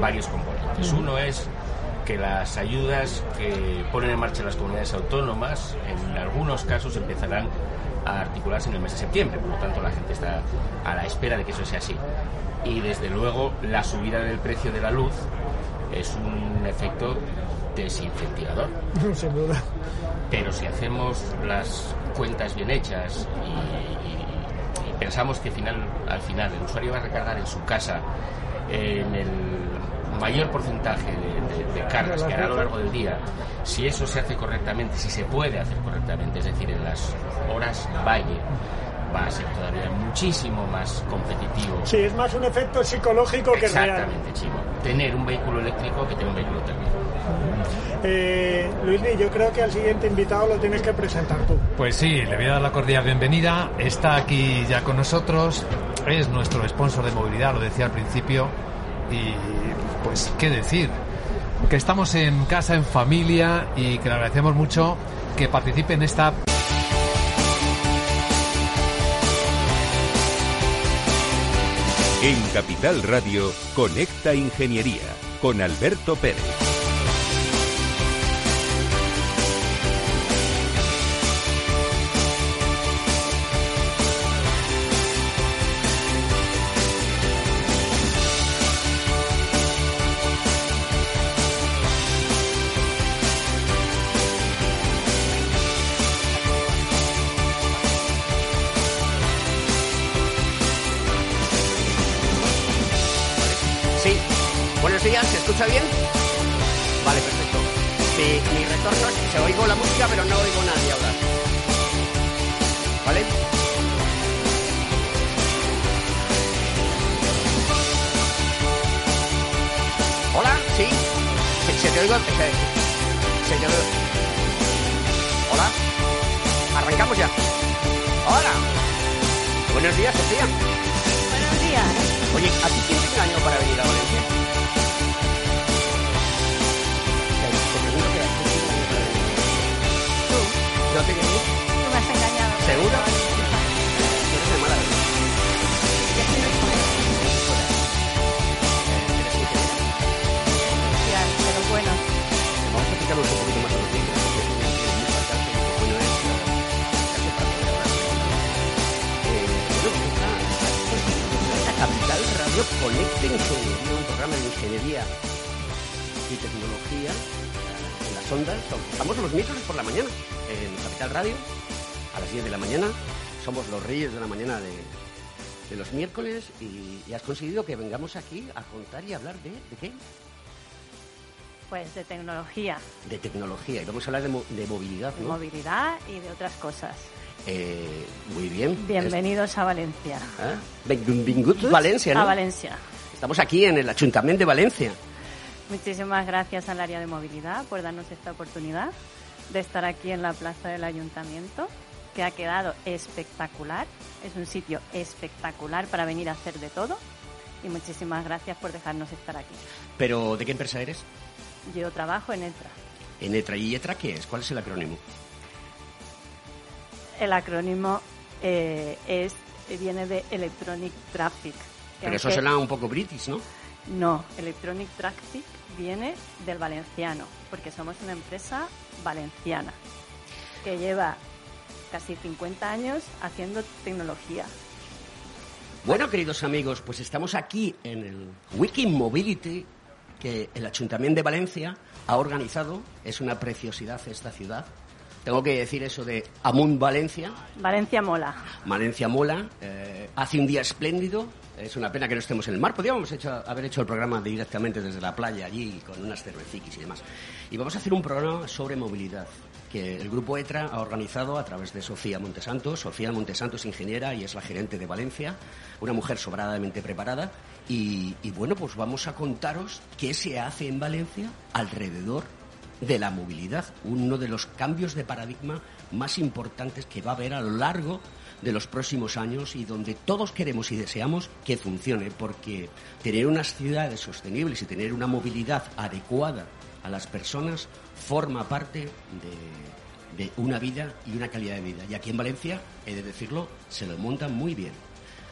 varios componentes. Uno es que las ayudas que ponen en marcha las comunidades autónomas en algunos casos empezarán a articularse en el mes de septiembre, por lo tanto la gente está a la espera de que eso sea así. Y desde luego la subida del precio de la luz es un efecto desincentivador. Sin duda. Pero si hacemos las cuentas bien hechas y, y- y pensamos que final, al final el usuario va a recargar en su casa en el mayor porcentaje de, de- de cargas que hará a lo largo del día, si eso se hace correctamente, si se puede hacer correctamente, es decir, en las horas valle, va a ser todavía muchísimo más competitivo. Sí, es más un efecto psicológico que real. Exactamente, chico. Tener un vehículo eléctrico que tener un vehículo térmico. Eh, Luismi, yo creo que al siguiente invitado lo tienes que presentar tú. Pues sí, le voy a dar la cordial bienvenida. Está aquí ya con nosotros. Es nuestro sponsor de movilidad, lo decía al principio. Y pues, ¿qué decir? Que estamos en casa, en familia y que le agradecemos mucho que participe en esta En Capital Radio, Conecta Ingeniería con Alberto Pérez. Ingeniería y tecnología en las ondas. Estamos los miércoles por la mañana en Capital Radio a las 10 de la mañana. Somos los reyes de la mañana de, de los miércoles y, y has conseguido que vengamos aquí a contar y hablar de, ¿de qué? Pues de tecnología, De tecnología. Y vamos a hablar de, mo- de movilidad, ¿no? movilidad y de otras cosas. Eh, muy bien. Bienvenidos a Valencia. Benvinguts Valencia, ¿no? A Valencia. Estamos aquí en el Ayuntamiento de Valencia. Muchísimas gracias al área de movilidad por darnos esta oportunidad de estar aquí en la plaza del ayuntamiento, que ha quedado espectacular. Es un sitio espectacular para venir a hacer de todo. Y muchísimas gracias por dejarnos estar aquí. Pero, ¿de qué empresa eres? Yo trabajo en ETRA. En ETRA. ¿Y ETRA qué es? ¿Cuál es el acrónimo? El acrónimo eh, es viene de Electronic Traffic. Pero eso suena un poco british, ¿no? No, Electronic Traffic viene del valenciano, porque somos una empresa valenciana que lleva casi 50 años haciendo tecnología. Bueno, queridos amigos, pues estamos aquí en el Wiki Mobility que el Ayuntamiento de Valencia ha organizado. Es una preciosidad esta ciudad. Tengo que decir eso de Amunt Valencia. Valencia mola. Valencia mola, eh, hace un día espléndido, es una pena que no estemos en el mar, podríamos hecho- haber hecho el programa directamente desde la playa allí con unas cerveciquis y demás. Y vamos a hacer un programa sobre movilidad que el grupo ETRA ha organizado a través de Sofía Montesantos. Sofía Montesantos es ingeniera y es la gerente de Valencia, una mujer sobradamente preparada. Y, y bueno, pues vamos a contaros qué se hace en Valencia alrededor de la movilidad, uno de los cambios de paradigma más importantes que va a haber a lo largo de los próximos años y donde todos queremos y deseamos que funcione, porque tener unas ciudades sostenibles y tener una movilidad adecuada a las personas forma parte de, una vida y una calidad de vida. Y aquí en Valencia, he de decirlo, se lo montan muy bien.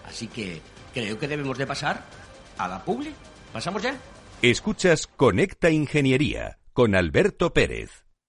Así que creo que debemos de pasar a la publi. ¿Pasamos ya? Escuchas Conecta Ingeniería con Alberto Pérez.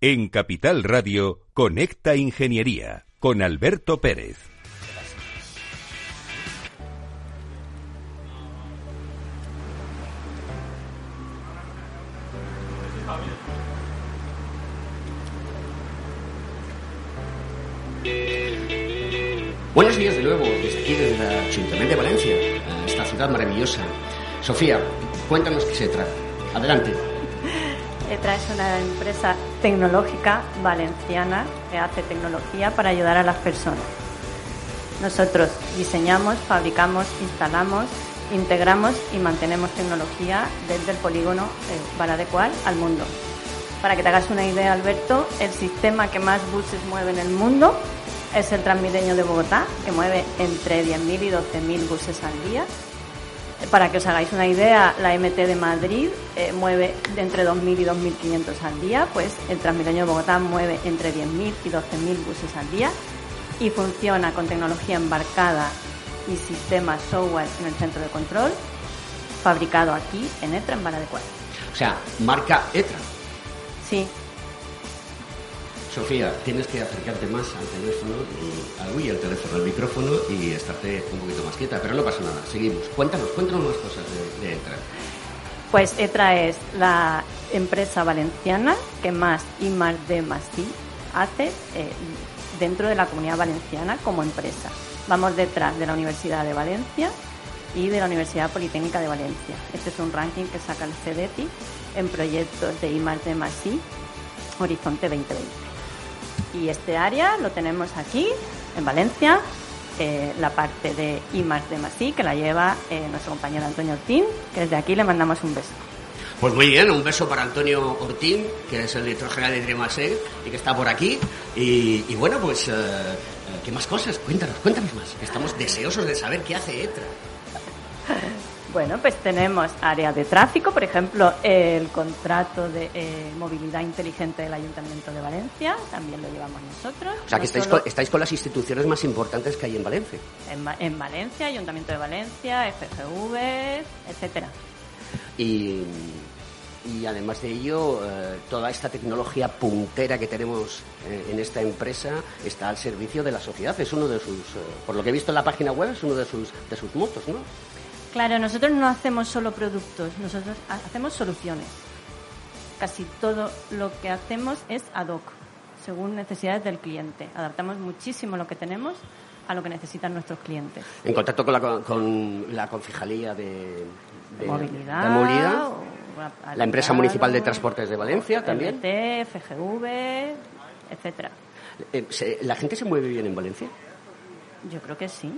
En Capital Radio, Conecta Ingeniería con Alberto Pérez. Buenos días de nuevo desde aquí, desde el Ayuntamiento de Valencia, esta ciudad maravillosa. Sofía, cuéntanos qué se trata. Adelante. ETRA es una empresa tecnológica valenciana que hace tecnología para ayudar a las personas. Nosotros diseñamos, fabricamos, instalamos, integramos y mantenemos tecnología desde el polígono de Cual al mundo. Para que te hagas una idea, Alberto, el sistema que más buses mueve en el mundo es el Transmilenio de Bogotá, que mueve entre 10.000 y 12.000 buses al día para que os hagáis una idea, la MT de Madrid eh, mueve de entre 2.000 y 2.500 al día, pues el Transmilenio de Bogotá mueve entre 10.000 y 12.000 buses al día y funciona con tecnología embarcada y sistemas software en el centro de control, fabricado aquí en ETRA, en Vara de. O sea, marca ETRA. Sí, Sofía, tienes que acercarte más al teléfono, y, al, teléfono, al micrófono y estarte un poquito más quieta, pero no pasa nada, seguimos. Cuéntanos, cuéntanos más cosas de, ETRA. Pues ETRA es la empresa valenciana que más I más I hace eh, dentro de la comunidad valenciana como empresa. Vamos detrás de la Universidad de Valencia y de la Universidad Politécnica de Valencia. Este es un ranking que saca el CEDETI en proyectos de I más D más I Horizonte 2020. Y este área lo tenemos aquí, en Valencia, eh, la parte de I más de Masí, que la lleva eh, nuestro compañero Antonio Ortín, que desde aquí le mandamos un beso. Pues muy bien, un beso para Antonio Ortín, que es el director general de Trimaseg y que está por aquí. Y, bueno, pues, eh, ¿qué más cosas? Cuéntanos, cuéntanos más. Estamos deseosos de saber qué hace ETRA. Bueno, pues tenemos área de tráfico, por ejemplo, el contrato de eh, movilidad inteligente del Ayuntamiento de Valencia, también lo llevamos nosotros. O sea, que estáis, con, estáis, con, las instituciones más importantes que hay en Valencia. En, Valencia, Ayuntamiento de Valencia, FGV, etcétera. Y, y además de ello, eh, toda esta tecnología puntera que tenemos eh, en esta empresa está al servicio de la sociedad. Es uno de sus, por lo que he visto en la página web, es uno de sus, de sus motos, ¿no? Claro, nosotros no hacemos solo productos, nosotros hacemos soluciones. Casi todo lo que hacemos es ad hoc, según necesidades del cliente. Adaptamos muchísimo lo que tenemos a lo que necesitan nuestros clientes. En contacto con la, con la confijalía de, movilidad, la empresa municipal de transportes de Valencia también, MT, FGV, etcétera. Eh, ¿La gente se mueve bien en Valencia? Yo creo que sí.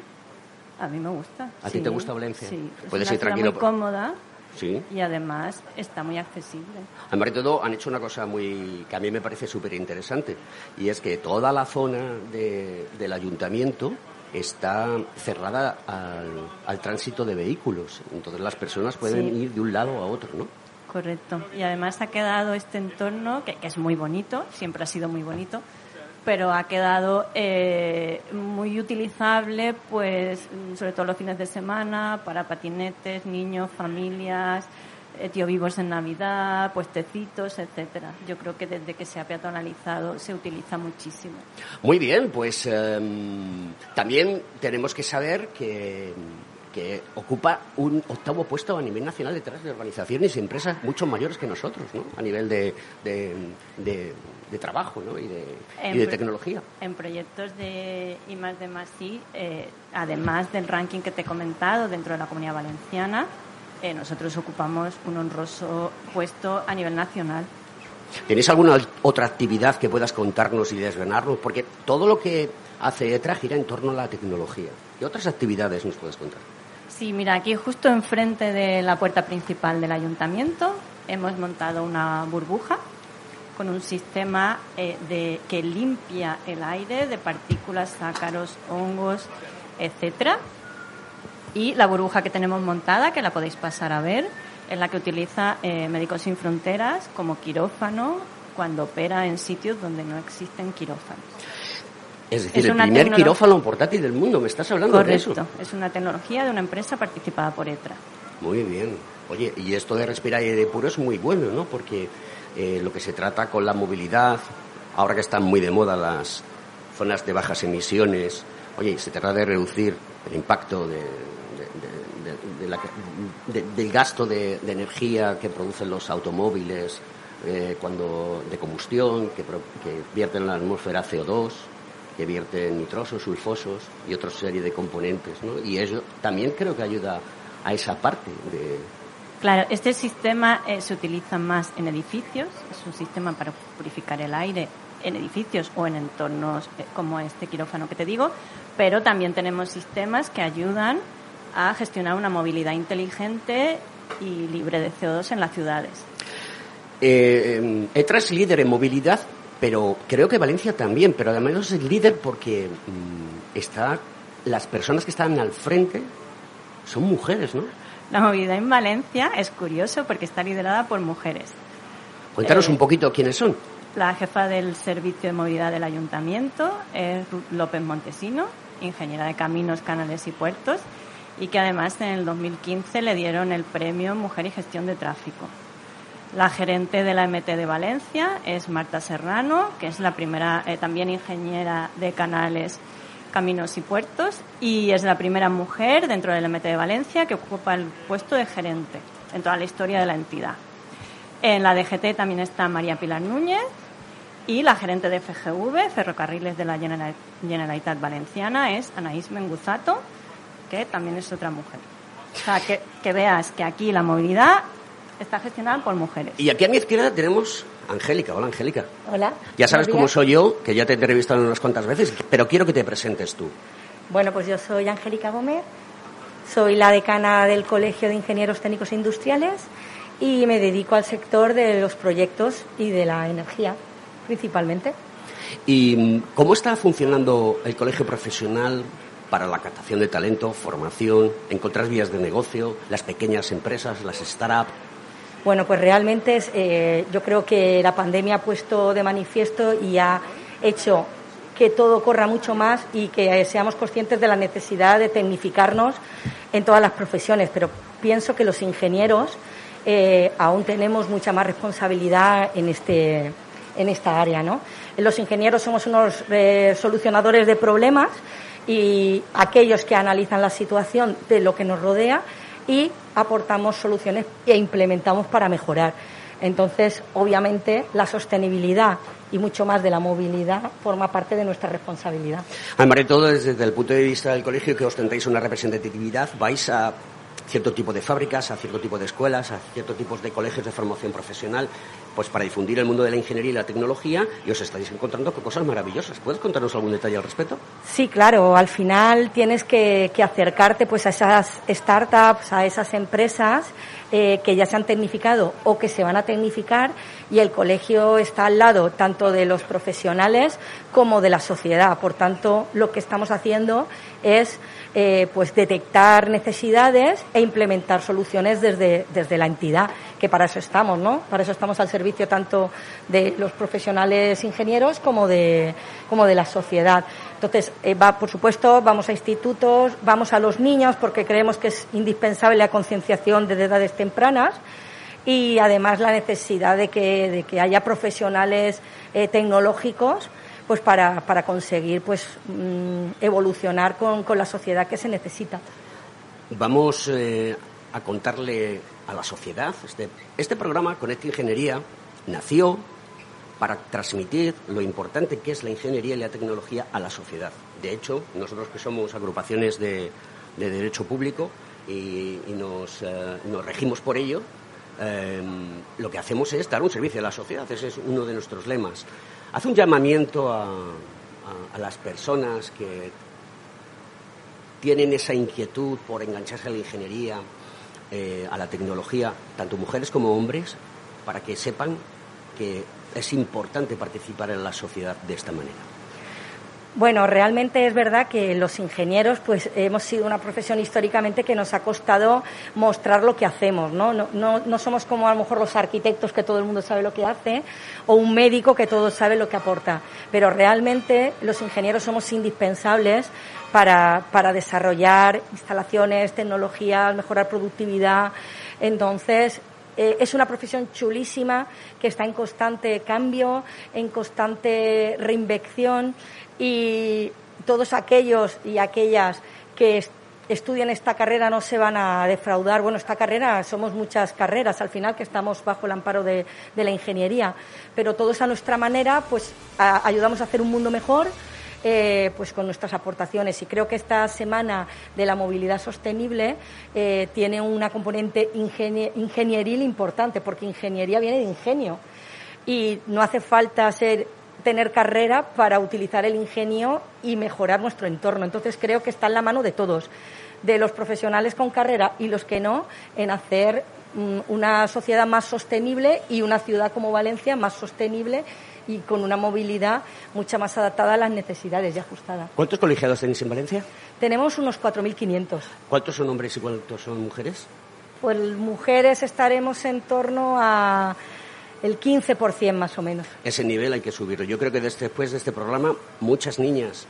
A mí me gusta. ¿A ti te gusta Valencia? Sí. Puedes ir tranquilo. muy cómoda. Sí. Y además está muy accesible. Además de todo, han hecho una cosa muy que a mí me parece súper interesante. Y es que toda la zona del ayuntamiento está cerrada al, tránsito de vehículos. Entonces las personas pueden ir de un lado a otro, ¿no? Correcto. Y además ha quedado este entorno que, que es muy bonito, siempre ha sido muy bonito, pero ha quedado eh, muy utilizable, pues sobre todo los fines de semana, para patinetes, niños, familias, eh, tío vivos en Navidad, puestecitos, etcétera. Yo creo que desde que se ha peatonalizado se utiliza muchísimo. Muy bien, pues em, también tenemos que saber que que ocupa un octavo puesto a nivel nacional detrás de organizaciones y empresas mucho mayores que nosotros, ¿no? A nivel de, de, trabajo ¿no? y, de, y de tecnología. En proyectos de I más de más eh, además del ranking que te he comentado dentro de la Comunidad Valenciana, eh, nosotros ocupamos un honroso puesto a nivel nacional. ¿Tenéis alguna otra actividad que puedas contarnos y desvenarnos? Porque todo lo que hace ETRA gira en torno a la tecnología. ¿Qué otras actividades nos puedes contar? Sí, mira, aquí justo enfrente de la puerta principal del ayuntamiento hemos montado una burbuja con un sistema eh, de, que limpia el aire de partículas, ácaros, hongos, etcétera. Y la burbuja que tenemos montada, que la podéis pasar a ver, es la que utiliza eh, Médicos Sin Fronteras como quirófano cuando opera en sitios donde no existen quirófanos. Es decir, el primer quirófano portátil del mundo, ¿me estás hablando de eso? es una tecnología de una empresa participada por ETRA. Muy bien. Oye, y esto de respirar aire puro es muy bueno, ¿no? Porque eh, lo que se trata con la movilidad, ahora que están muy de moda las zonas de bajas emisiones, oye, se trata de reducir el impacto de, del gasto de, energía que producen los automóviles eh, cuando de combustión, que, que vierten en la atmósfera CO2, que vierten nitrosos, sulfosos y otra serie de componentes, ¿no? Y eso también creo que ayuda a esa parte de... Claro, este sistema eh, se utiliza más en edificios, es un sistema para purificar el aire en edificios o en entornos eh, como este quirófano que te digo, pero también tenemos sistemas que ayudan a gestionar una movilidad inteligente y libre de CO2 en las ciudades. Eh, ETRA es líder en movilidad pero creo que Valencia también, pero además es líder porque mm, está, las personas que están al frente son mujeres, ¿no? La movilidad en Valencia es curioso porque está liderada por mujeres. Cuéntanos eh, un poquito quiénes son. La jefa del Servicio de Movilidad del Ayuntamiento es Ruth López Montesino, ingeniera de caminos, canales y puertos, y que además en el 2015 le dieron el premio Mujer y Gestión de Tráfico. La gerente de la MT de Valencia es Marta Serrano, que es la primera eh, también ingeniera de canales, caminos y puertos y es la primera mujer dentro del MT de Valencia que ocupa el puesto de gerente en toda la historia de la entidad. En la DGT también está María Pilar Núñez y la gerente de FGV, Ferrocarriles de la Generalitat Valenciana, es Anaís Menguzato, que también es otra mujer. O sea, que, que veas que aquí la movilidad está gestionada por mujeres. Y aquí a mi izquierda tenemos Angélica. Hola, Angélica. Hola. Ya sabes cómo soy yo, que ya te he entrevistado unas cuantas veces, pero quiero que te presentes tú. Bueno, pues yo soy Angélica Gómez, soy la decana del Colegio de Ingenieros Técnicos e Industriales y me dedico al sector de los proyectos y de la energía, principalmente. ¿Y cómo está funcionando el colegio profesional para la captación de talento, formación, encontrar vías de negocio, las pequeñas empresas, las startups? Bueno, pues realmente eh, yo creo que la pandemia ha puesto de manifiesto y ha hecho que todo corra mucho más y que seamos conscientes de la necesidad de tecnificarnos en todas las profesiones. Pero pienso que los ingenieros eh, aún tenemos mucha más responsabilidad en este en esta área, ¿no? Los ingenieros somos unos eh, solucionadores de problemas y aquellos que analizan la situación de lo que nos rodea y aportamos soluciones e implementamos para mejorar. Entonces, obviamente, la sostenibilidad y mucho más de la movilidad forma parte de nuestra responsabilidad. Además de todo, desde el punto de vista del colegio, que ostentáis una representatividad, vais a cierto tipo de fábricas, a cierto tipo de escuelas, a cierto tipos de colegios de formación profesional, pues para difundir el mundo de la ingeniería y la tecnología y os estáis encontrando con cosas maravillosas. ¿Puedes contarnos algún detalle al respecto? Sí, claro. Al final tienes que, acercarte pues a esas startups, a esas empresas eh, que ya se han tecnificado o que se van a tecnificar y el colegio está al lado tanto de los profesionales como de la sociedad. Por tanto, lo que estamos haciendo es eh, pues detectar necesidades e implementar soluciones desde, desde la entidad, que para eso estamos, ¿no? Para eso estamos al servicio tanto de los profesionales ingenieros como de, como de la sociedad. Entonces, eh, va, por supuesto, vamos a institutos, vamos a los niños porque creemos que es indispensable la concienciación desde edades tempranas y además la necesidad de que, de que haya profesionales eh, tecnológicos pues para, para conseguir pues mm, evolucionar con, con, la sociedad que se necesita. Vamos eh, a contarle a la sociedad. Este, este programa, Conecta Ingeniería, nació para transmitir lo importante que es la ingeniería y la tecnología a la sociedad. De hecho, nosotros que somos agrupaciones de, de derecho público y, nos, eh, nos, regimos por ello, eh, lo que hacemos es dar un servicio a la sociedad. Ese es uno de nuestros lemas hace un llamamiento a, las personas que tienen esa inquietud por engancharse a la ingeniería, eh, a la tecnología, tanto mujeres como hombres, para que sepan que es importante participar en la sociedad de esta manera. Bueno, realmente es verdad que los ingenieros, pues hemos sido una profesión históricamente que nos ha costado mostrar lo que hacemos, ¿no? No, no, no somos como a lo mejor los arquitectos que todo el mundo sabe lo que hace o un médico que todo sabe lo que aporta. Pero realmente los ingenieros somos indispensables para, para desarrollar instalaciones, tecnologías, mejorar productividad. Entonces, eh, es una profesión chulísima que está en constante cambio, en constante reinvención y todos aquellos y aquellas que estudian esta carrera no se van a defraudar. Bueno, esta carrera somos muchas carreras al final que estamos bajo el amparo de, de la ingeniería, pero todos a nuestra manera pues ayudamos a hacer un mundo mejor. Eh, pues con nuestras aportaciones y creo que esta semana de la movilidad sostenible eh, tiene una componente ingenie ingenieril importante porque ingeniería viene de ingenio y no hace falta ser tener carrera para utilizar el ingenio y mejorar nuestro entorno. Entonces creo que está en la mano de todos, de los profesionales con carrera y los que no, en hacer um, una sociedad más sostenible y una ciudad como Valencia más sostenible y con una movilidad mucha más adaptada a las necesidades y ajustada. ¿Cuántos colegiados tenéis en Valencia? Tenemos unos 4.500. ¿Cuántos son hombres y cuántos son mujeres? Pues mujeres estaremos en torno a el 15% más o menos. Ese nivel hay que subirlo. Yo creo que después de este programa muchas niñas,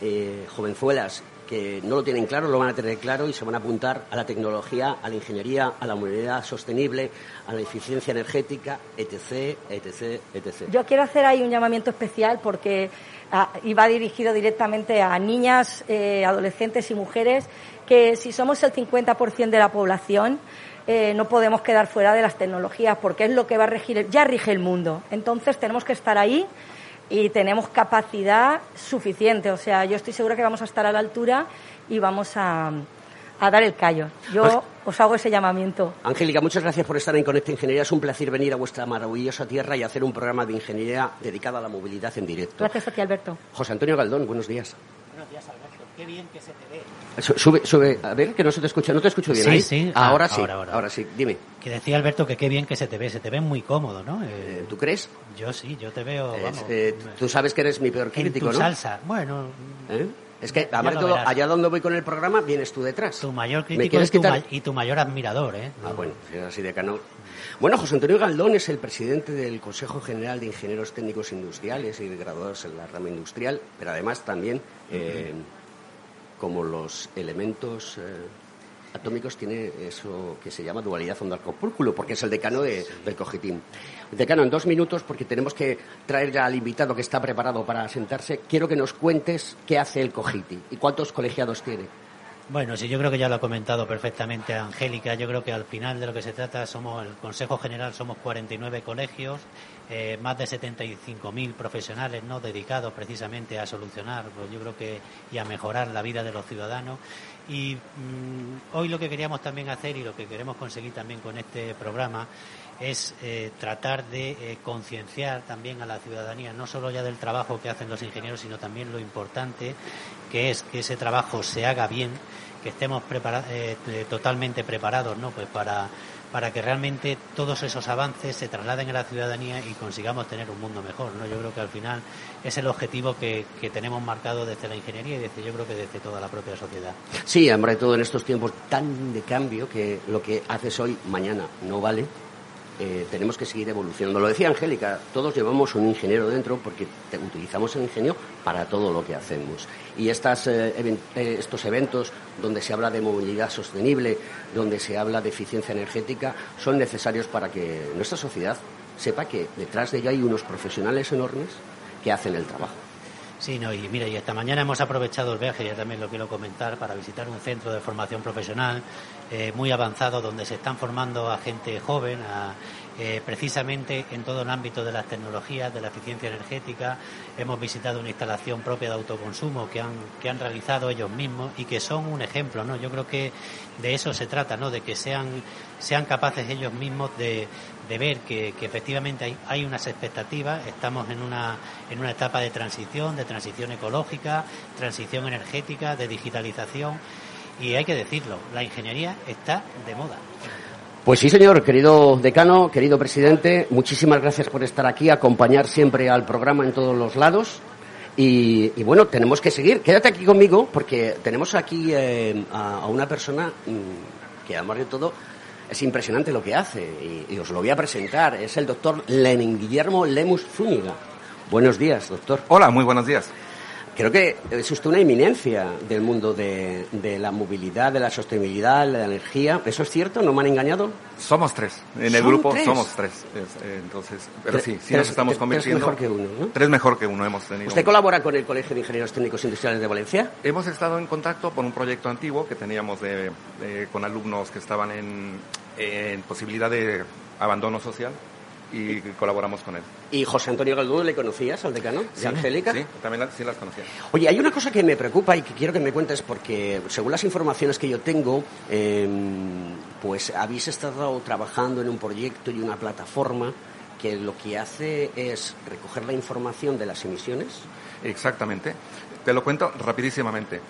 eh, jovenzuelas, que no lo tienen claro, lo van a tener claro y se van a apuntar a la tecnología, a la ingeniería, a la movilidad sostenible, a la eficiencia energética, etc., etc., etc. Yo quiero hacer ahí un llamamiento especial porque ah, va dirigido directamente a niñas, eh, adolescentes y mujeres que si somos el 50% de la población, eh, no podemos quedar fuera de las tecnologías porque es lo que va a regir, ya rige el mundo. Entonces tenemos que estar ahí y tenemos capacidad suficiente. O sea, yo estoy segura que vamos a estar a la altura y vamos a, a dar el callo. Yo pues, os hago ese llamamiento. Angélica, muchas gracias por estar en Conecta Ingeniería. Es un placer venir a vuestra maravillosa tierra y hacer un programa de ingeniería dedicado a la movilidad en directo. Gracias a ti, Alberto. José Antonio Galdón, buenos días. Buenos días, Alberto. Qué bien que se te ve. Sube, sube, a ver, que no se te escucha, no te escucho bien. Sí, ¿ahí? sí. Ahora Ah, sí, ahora, ahora. ahora sí, dime. Que decía Alberto que qué bien que se te ve. Se te ve muy cómodo, ¿no? Eh, ¿Tú crees? yo sí, yo te veo, vamos, eh, tú sabes que eres mi peor en crítico, tu ¿no? salsa. Bueno, ¿Eh? Es que, Ya a ver, lo todo, verás. allá donde voy con el programa, vienes tú detrás. tu mayor ¿Me crítico es tu ma- y tu mayor admirador, ¿eh? Ah, bueno, si es así de cano. Bueno, José Antonio Galdón es el presidente del Consejo General de Ingenieros Técnicos Industriales y graduados en la rama industrial, pero además también, eh, como los elementos eh, atómicos, tiene eso que se llama dualidad onda-corpúsculo, porque es el decano de- del Cogitín. Decano, en dos minutos, porque tenemos que traer ya al invitado que está preparado para sentarse, quiero que nos cuentes qué hace el Cogiti y cuántos colegiados tiene. Bueno, sí, yo creo que ya lo ha comentado perfectamente Angélica. Yo creo que al final de lo que se trata somos el Consejo General, somos 49 colegios, eh, más de 75.000 profesionales no dedicados precisamente a solucionar, pues yo creo que y a mejorar la vida de los ciudadanos. Y mm, hoy lo que queríamos también hacer y lo que queremos conseguir también con este programa es eh, tratar de eh, concienciar también a la ciudadanía, no solo ya del trabajo que hacen los ingenieros, sino también lo importante que es que ese trabajo se haga bien, que estemos prepara- eh, eh, totalmente preparados ¿no? pues para, para que realmente todos esos avances se trasladen a la ciudadanía y consigamos tener un mundo mejor. ¿no? Yo creo que al final es el objetivo que, que tenemos marcado desde la ingeniería y desde yo creo que desde toda la propia sociedad. Sí, hombre, todo en estos tiempos tan de cambio que lo que haces hoy, mañana no vale. Eh, tenemos que seguir evolucionando. Lo decía Angélica, todos llevamos un ingeniero dentro porque utilizamos el ingenio para todo lo que hacemos. Y estas, eh, eh, estos eventos donde se habla de movilidad sostenible, donde se habla de eficiencia energética, son necesarios para que nuestra sociedad sepa que detrás de ello hay unos profesionales enormes que hacen el trabajo. Sí, no, y mira, y esta mañana hemos aprovechado el viaje, ya también lo quiero comentar, para visitar un centro de formación profesional eh, muy avanzado donde se están formando a gente joven, eh, precisamente en todo el ámbito de las tecnologías, de la eficiencia energética. Hemos visitado una instalación propia de autoconsumo que han, que han realizado ellos mismos y que son un ejemplo, ¿no? Yo creo que de eso se trata, ¿no? De que sean, sean capaces ellos mismos de, de ver que, que efectivamente hay, hay unas expectativas, estamos en una, en una etapa de transición, de transición ecológica, transición energética, de digitalización y hay que decirlo, la ingeniería está de moda. Pues sí, señor, querido decano, querido presidente, muchísimas gracias por estar aquí, acompañar siempre al programa en todos los lados. Y, bueno, tenemos que seguir. Quédate aquí conmigo porque tenemos aquí eh, a, a una persona mm, que, además de todo, es impresionante lo que hace. Y, os lo voy a presentar. Es el doctor Lenin Guillermo Lemus Zúñiga. Buenos días, doctor. Hola, muy buenos días. Creo que es usted una eminencia del mundo de, de la movilidad, de la sostenibilidad, de la energía. ¿Eso es cierto? ¿No me han engañado? Somos tres. En el ¿Son grupo tres? somos tres. Es, eh, entonces, pero Tres- sí, sí tres- nos estamos tres convirtiendo. mejor que uno, ¿no? Tres mejor que uno hemos tenido. ¿Usted colabora con el Colegio de Ingenieros Técnicos Industriales de Valencia? Hemos estado en contacto por un proyecto antiguo que teníamos de, de- con alumnos que estaban en, en posibilidad de abandono social y colaboramos con él. ¿Y José Antonio Galduno le conocías al decano? ¿De Sí, Angélica? Sí, también la- sí las conocía. Oye, hay una cosa que me preocupa y que quiero que me cuentes porque, según las informaciones que yo tengo, eh, pues habéis estado trabajando en un proyecto y una plataforma que lo que hace es recoger la información de las emisiones. Exactamente. Te lo cuento rapidísimamente.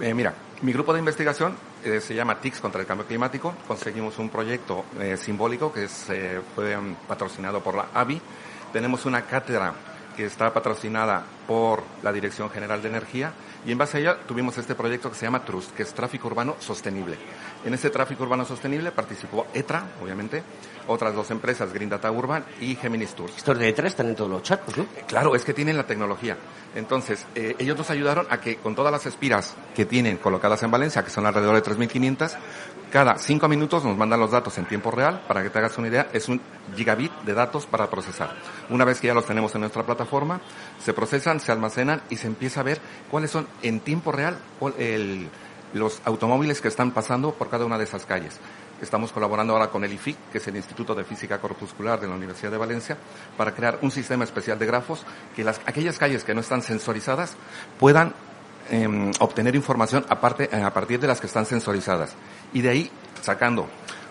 Eh, mira, mi grupo de investigación eh, se llama TICS contra el cambio climático. Conseguimos un proyecto eh, simbólico que es, eh, fue mm, patrocinado por la ABI. Tenemos una cátedra que está patrocinada por la Dirección General de Energía y en base a ella tuvimos este proyecto que se llama TRUST, que es Tráfico Urbano Sostenible. En ese tráfico urbano sostenible participó ETRA, obviamente, otras dos empresas, Green Data Urban y Geminis Tours. Estos de ETRA están en todos los charcos, ¿no? Claro, es que tienen la tecnología. Entonces, eh, ellos nos ayudaron a que con todas las espiras que tienen colocadas en Valencia, que son alrededor de 3.500, cada cinco minutos nos mandan los datos en tiempo real. Para que te hagas una idea, es un gigabit de datos para procesar. Una vez que ya los tenemos en nuestra plataforma, se procesan, se almacenan y se empieza a ver cuáles son en tiempo real el- los automóviles que están pasando por cada una de esas calles. Estamos colaborando ahora con el IFIC, que es el Instituto de Física Corpuscular de la Universidad de Valencia, para crear un sistema especial de grafos que las, aquellas calles que no están sensorizadas puedan em, obtener información eh, a partir de las que están sensorizadas. Y de ahí sacando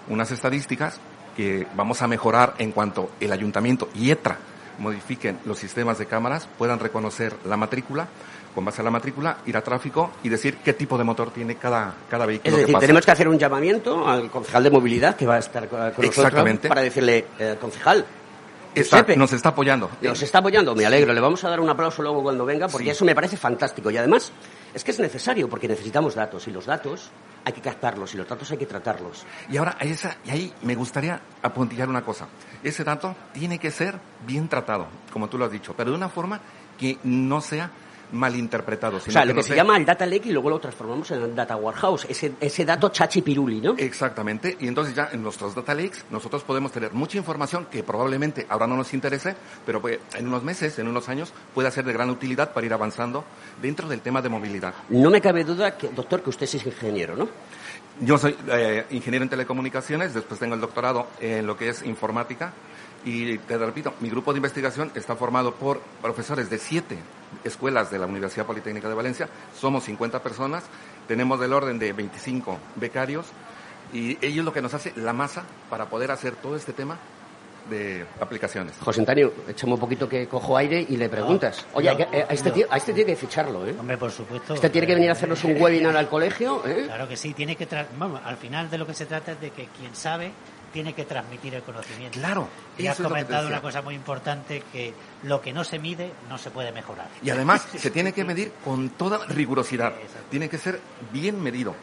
unas estadísticas que vamos a mejorar en cuanto el ayuntamiento y ETRA modifiquen los sistemas de cámaras, puedan reconocer la matrícula, con base a la matrícula, ir a tráfico y decir qué tipo de motor tiene cada, cada vehículo Es que decir, pasa. tenemos que hacer un llamamiento al concejal de movilidad que va a estar con nosotros para decirle, eh, concejal, Está- nos está apoyando. Nos está apoyando, me alegro. Le vamos a dar un aplauso luego cuando venga, porque eso me parece fantástico. Y además, es que es necesario, porque necesitamos datos. Y los datos hay que captarlos, y los datos hay que tratarlos. Y ahora, esa, y ahí me gustaría apuntillar una cosa. Ese dato tiene que ser bien tratado, como tú lo has dicho, pero de una forma que no sea malinterpretado. O sino sea, lo que se llama el data lake y luego lo transformamos en el data warehouse. Ese, ese dato chachi piruli, ¿no? Exactamente, y entonces ya en nuestros data lakes nosotros podemos tener mucha información que probablemente ahora no nos interese, pero pues, en unos meses, en unos años, puede ser de gran utilidad para ir avanzando dentro del tema de movilidad. No me cabe duda, que, doctor, que usted es ingeniero, ¿no? Yo soy eh, ingeniero en telecomunicaciones, después tengo el doctorado en lo que es informática y te repito, mi grupo de investigación está formado por profesores de siete escuelas de la Universidad Politécnica de Valencia, somos 50 personas, tenemos del orden de 25 becarios y ellos lo que nos hace la masa para poder hacer todo este tema de aplicaciones. José Antonio, échame un poquito que cojo aire y le preguntas. No, Oye, no, a, a este no. tío, a este tiene que ficharlo, ¿eh? Hombre, por supuesto. Este tiene que venir a hacernos un webinar al colegio, ¿eh? Claro que sí, tiene que tra- vamos, al final de lo que se trata es de que quien sabe tiene que transmitir el conocimiento. Claro. Y has comentado una cosa muy importante, que lo que no se mide no se puede mejorar. Y además se tiene que medir con toda rigurosidad. Tiene que ser bien medido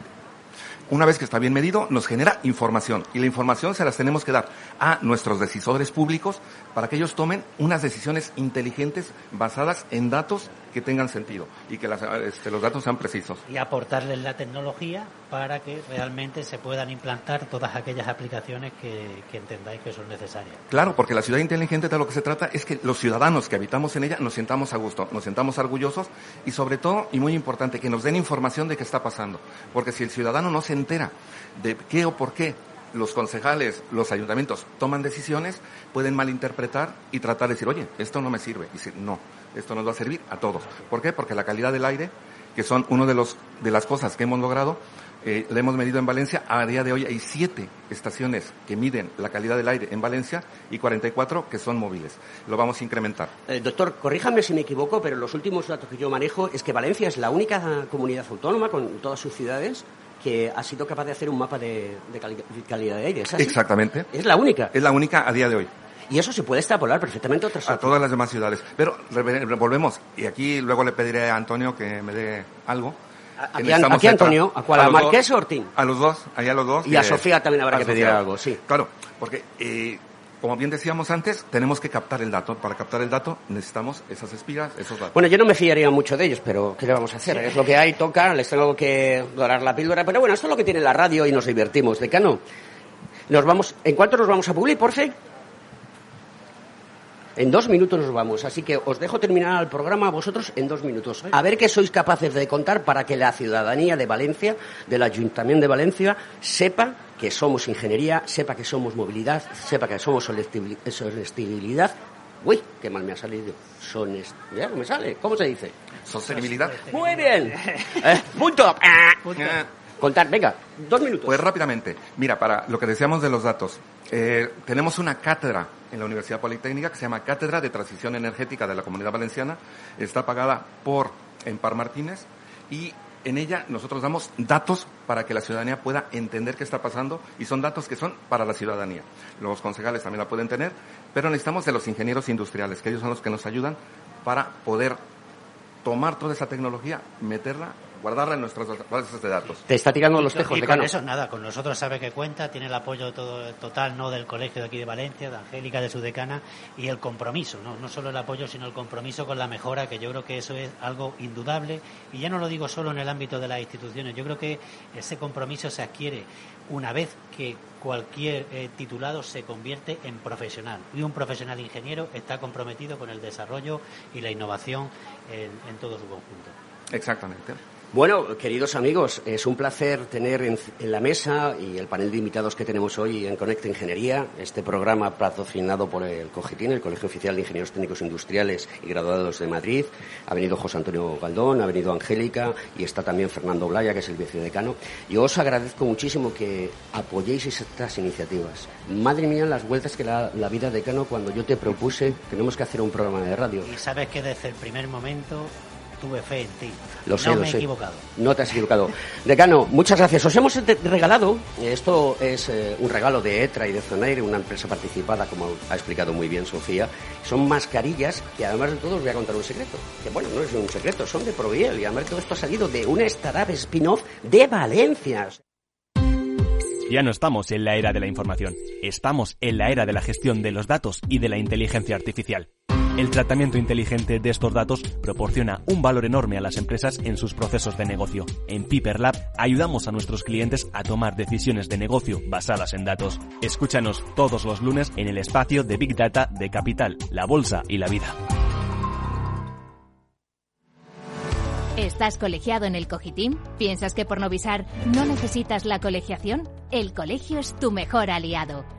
una vez que está bien medido, nos genera información. Y la información se las tenemos que dar a nuestros decisores públicos para que ellos tomen unas decisiones inteligentes basadas en datos que tengan sentido y que este, los datos sean precisos. Y aportarles la tecnología para que realmente se puedan implantar todas aquellas aplicaciones que, que entendáis que son necesarias. Claro, porque la ciudad inteligente de lo que se trata es que los ciudadanos que habitamos en ella nos sintamos a gusto, nos sintamos orgullosos y sobre todo, y muy importante, que nos den información de qué está pasando. Porque si el ciudadano no se entera de qué o por qué los concejales, los ayuntamientos toman decisiones, pueden malinterpretar y tratar de decir, oye, esto no me sirve. Y decir, no, esto nos va a servir a todos. ¿Por qué? Porque la calidad del aire, que son una de, de las cosas que hemos logrado, eh, la hemos medido en Valencia. A día de hoy hay siete estaciones que miden la calidad del aire en Valencia y 44 que son móviles. Lo vamos a incrementar. Eh, doctor, corríjame si me equivoco, pero los últimos datos que yo manejo es que Valencia es la única comunidad autónoma con todas sus ciudades que ha sido capaz de hacer un mapa de, calidad de aire. Exactamente. Es la única. Es la única a día de hoy. Y eso se puede extrapolar perfectamente a otras A todas las demás ciudades. Pero volvemos, y aquí luego le pediré a Antonio que me dé algo. Aquí, aquí Antonio, ¿a cuál? ¿A, Marqués o Ortín? A los dos, ahí a los dos. Y a Sofía también habrá que pedir algo, sí. Claro, porque eh, como bien decíamos antes, tenemos que captar el dato. Para captar el dato necesitamos esas espiras, esos datos. Bueno, yo no me fiaría mucho de ellos, pero ¿qué le vamos a hacer? Es lo que hay, toca, les tengo que dorar la píldora. Pero bueno, esto es lo que tiene la radio y nos divertimos. Decano, nos vamos, ¿en cuánto nos vamos a publicar, por fin? En dos minutos nos vamos, así que os dejo terminar el programa a vosotros en dos minutos. A ver qué sois capaces de contar para que la ciudadanía de Valencia, del Ayuntamiento de Valencia, sepa que somos ingeniería, sepa que somos movilidad, sepa que somos sostenibilidad. Uy, qué mal me ha salido. Son ya me sale. ¿Cómo se dice? Sostenibilidad. Muy bien. Eh, punto. Eh, contar, venga, dos minutos. Pues rápidamente. Mira, para lo que decíamos de los datos, eh, tenemos una cátedra en la Universidad Politécnica que se llama Cátedra de Transición Energética de la Comunidad Valenciana. Está pagada por Empar Martínez y en ella nosotros damos datos para que la ciudadanía pueda entender qué está pasando y son datos que son para la ciudadanía. Los concejales también la pueden tener, pero necesitamos de los ingenieros industriales, que ellos son los que nos ayudan para poder tomar toda esa tecnología, meterla guardarla en nuestras bases de datos. Te está tirando los tejos, y con eso nada, con nosotros sabe que cuenta, tiene el apoyo todo, total no del colegio de aquí de Valencia, de Angélica, de su decana, y el compromiso, ¿no? no solo el apoyo, sino el compromiso con la mejora, que yo creo que eso es algo indudable, y ya no lo digo solo en el ámbito de las instituciones, yo creo que ese compromiso se adquiere una vez que cualquier eh, titulado se convierte en profesional. Y un profesional ingeniero está comprometido con el desarrollo y la innovación en todo su conjunto. Exactamente. Bueno, queridos amigos, es un placer tener en, la mesa y el panel de invitados que tenemos hoy en Conecta Ingeniería, este programa patrocinado por el COGITIN, el Colegio Oficial de Ingenieros Técnicos Industriales y Graduados de Madrid. Ha venido José Antonio Galdón, ha venido Angélica y está también Fernando Blaya, que es el vicedecano. Yo os agradezco muchísimo que apoyéis estas iniciativas. Madre mía, las vueltas que da la vida decano cuando yo te propuse, tenemos que hacer un programa de radio. Y sabes que desde el primer momento tuve fe en ti. Lo sé, no lo me sé. he equivocado. No te has equivocado. Decano, muchas gracias. Os hemos regalado, esto es eh, un regalo de ETRA y de Zonair, una empresa participada, como ha explicado muy bien Sofía. Son mascarillas que además de todo os voy a contar un secreto. Que bueno, no es un secreto, son de Proviel y además todo esto ha salido de una startup spin-off de Valencia. Ya no estamos en la era de la información, estamos en la era de la gestión de los datos y de la inteligencia artificial. El tratamiento inteligente de estos datos proporciona un valor enorme a las empresas en sus procesos de negocio. En Piper Lab ayudamos a nuestros clientes a tomar decisiones de negocio basadas en datos. Escúchanos todos los lunes en el espacio de Big Data de Capital, la Bolsa y la Vida. ¿Estás colegiado en el Cogitim? ¿Piensas que por Novisar no necesitas la colegiación? El colegio es tu mejor aliado.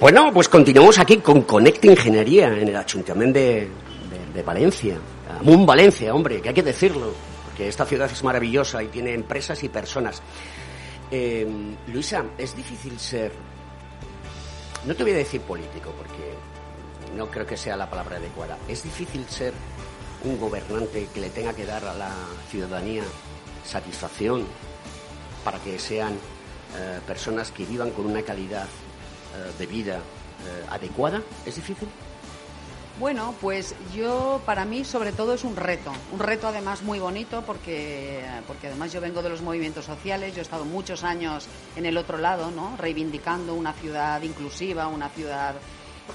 Bueno, pues continuamos aquí con Conecta Ingeniería en el Ayuntamiento de, Valencia. Amun Valencia, hombre, que hay que decirlo, porque esta ciudad es maravillosa y tiene empresas y personas. Eh, Luisa, es difícil ser, no te voy a decir político, porque no creo que sea la palabra adecuada, es difícil ser un gobernante que le tenga que dar a la ciudadanía satisfacción para que sean eh, personas que vivan con una calidad de vida eh, adecuada? ¿Es difícil? Bueno, pues yo para mí sobre todo es un reto, un reto además muy bonito porque, porque además yo vengo de los movimientos sociales, yo he estado muchos años en el otro lado, ¿no? reivindicando una ciudad inclusiva, una ciudad,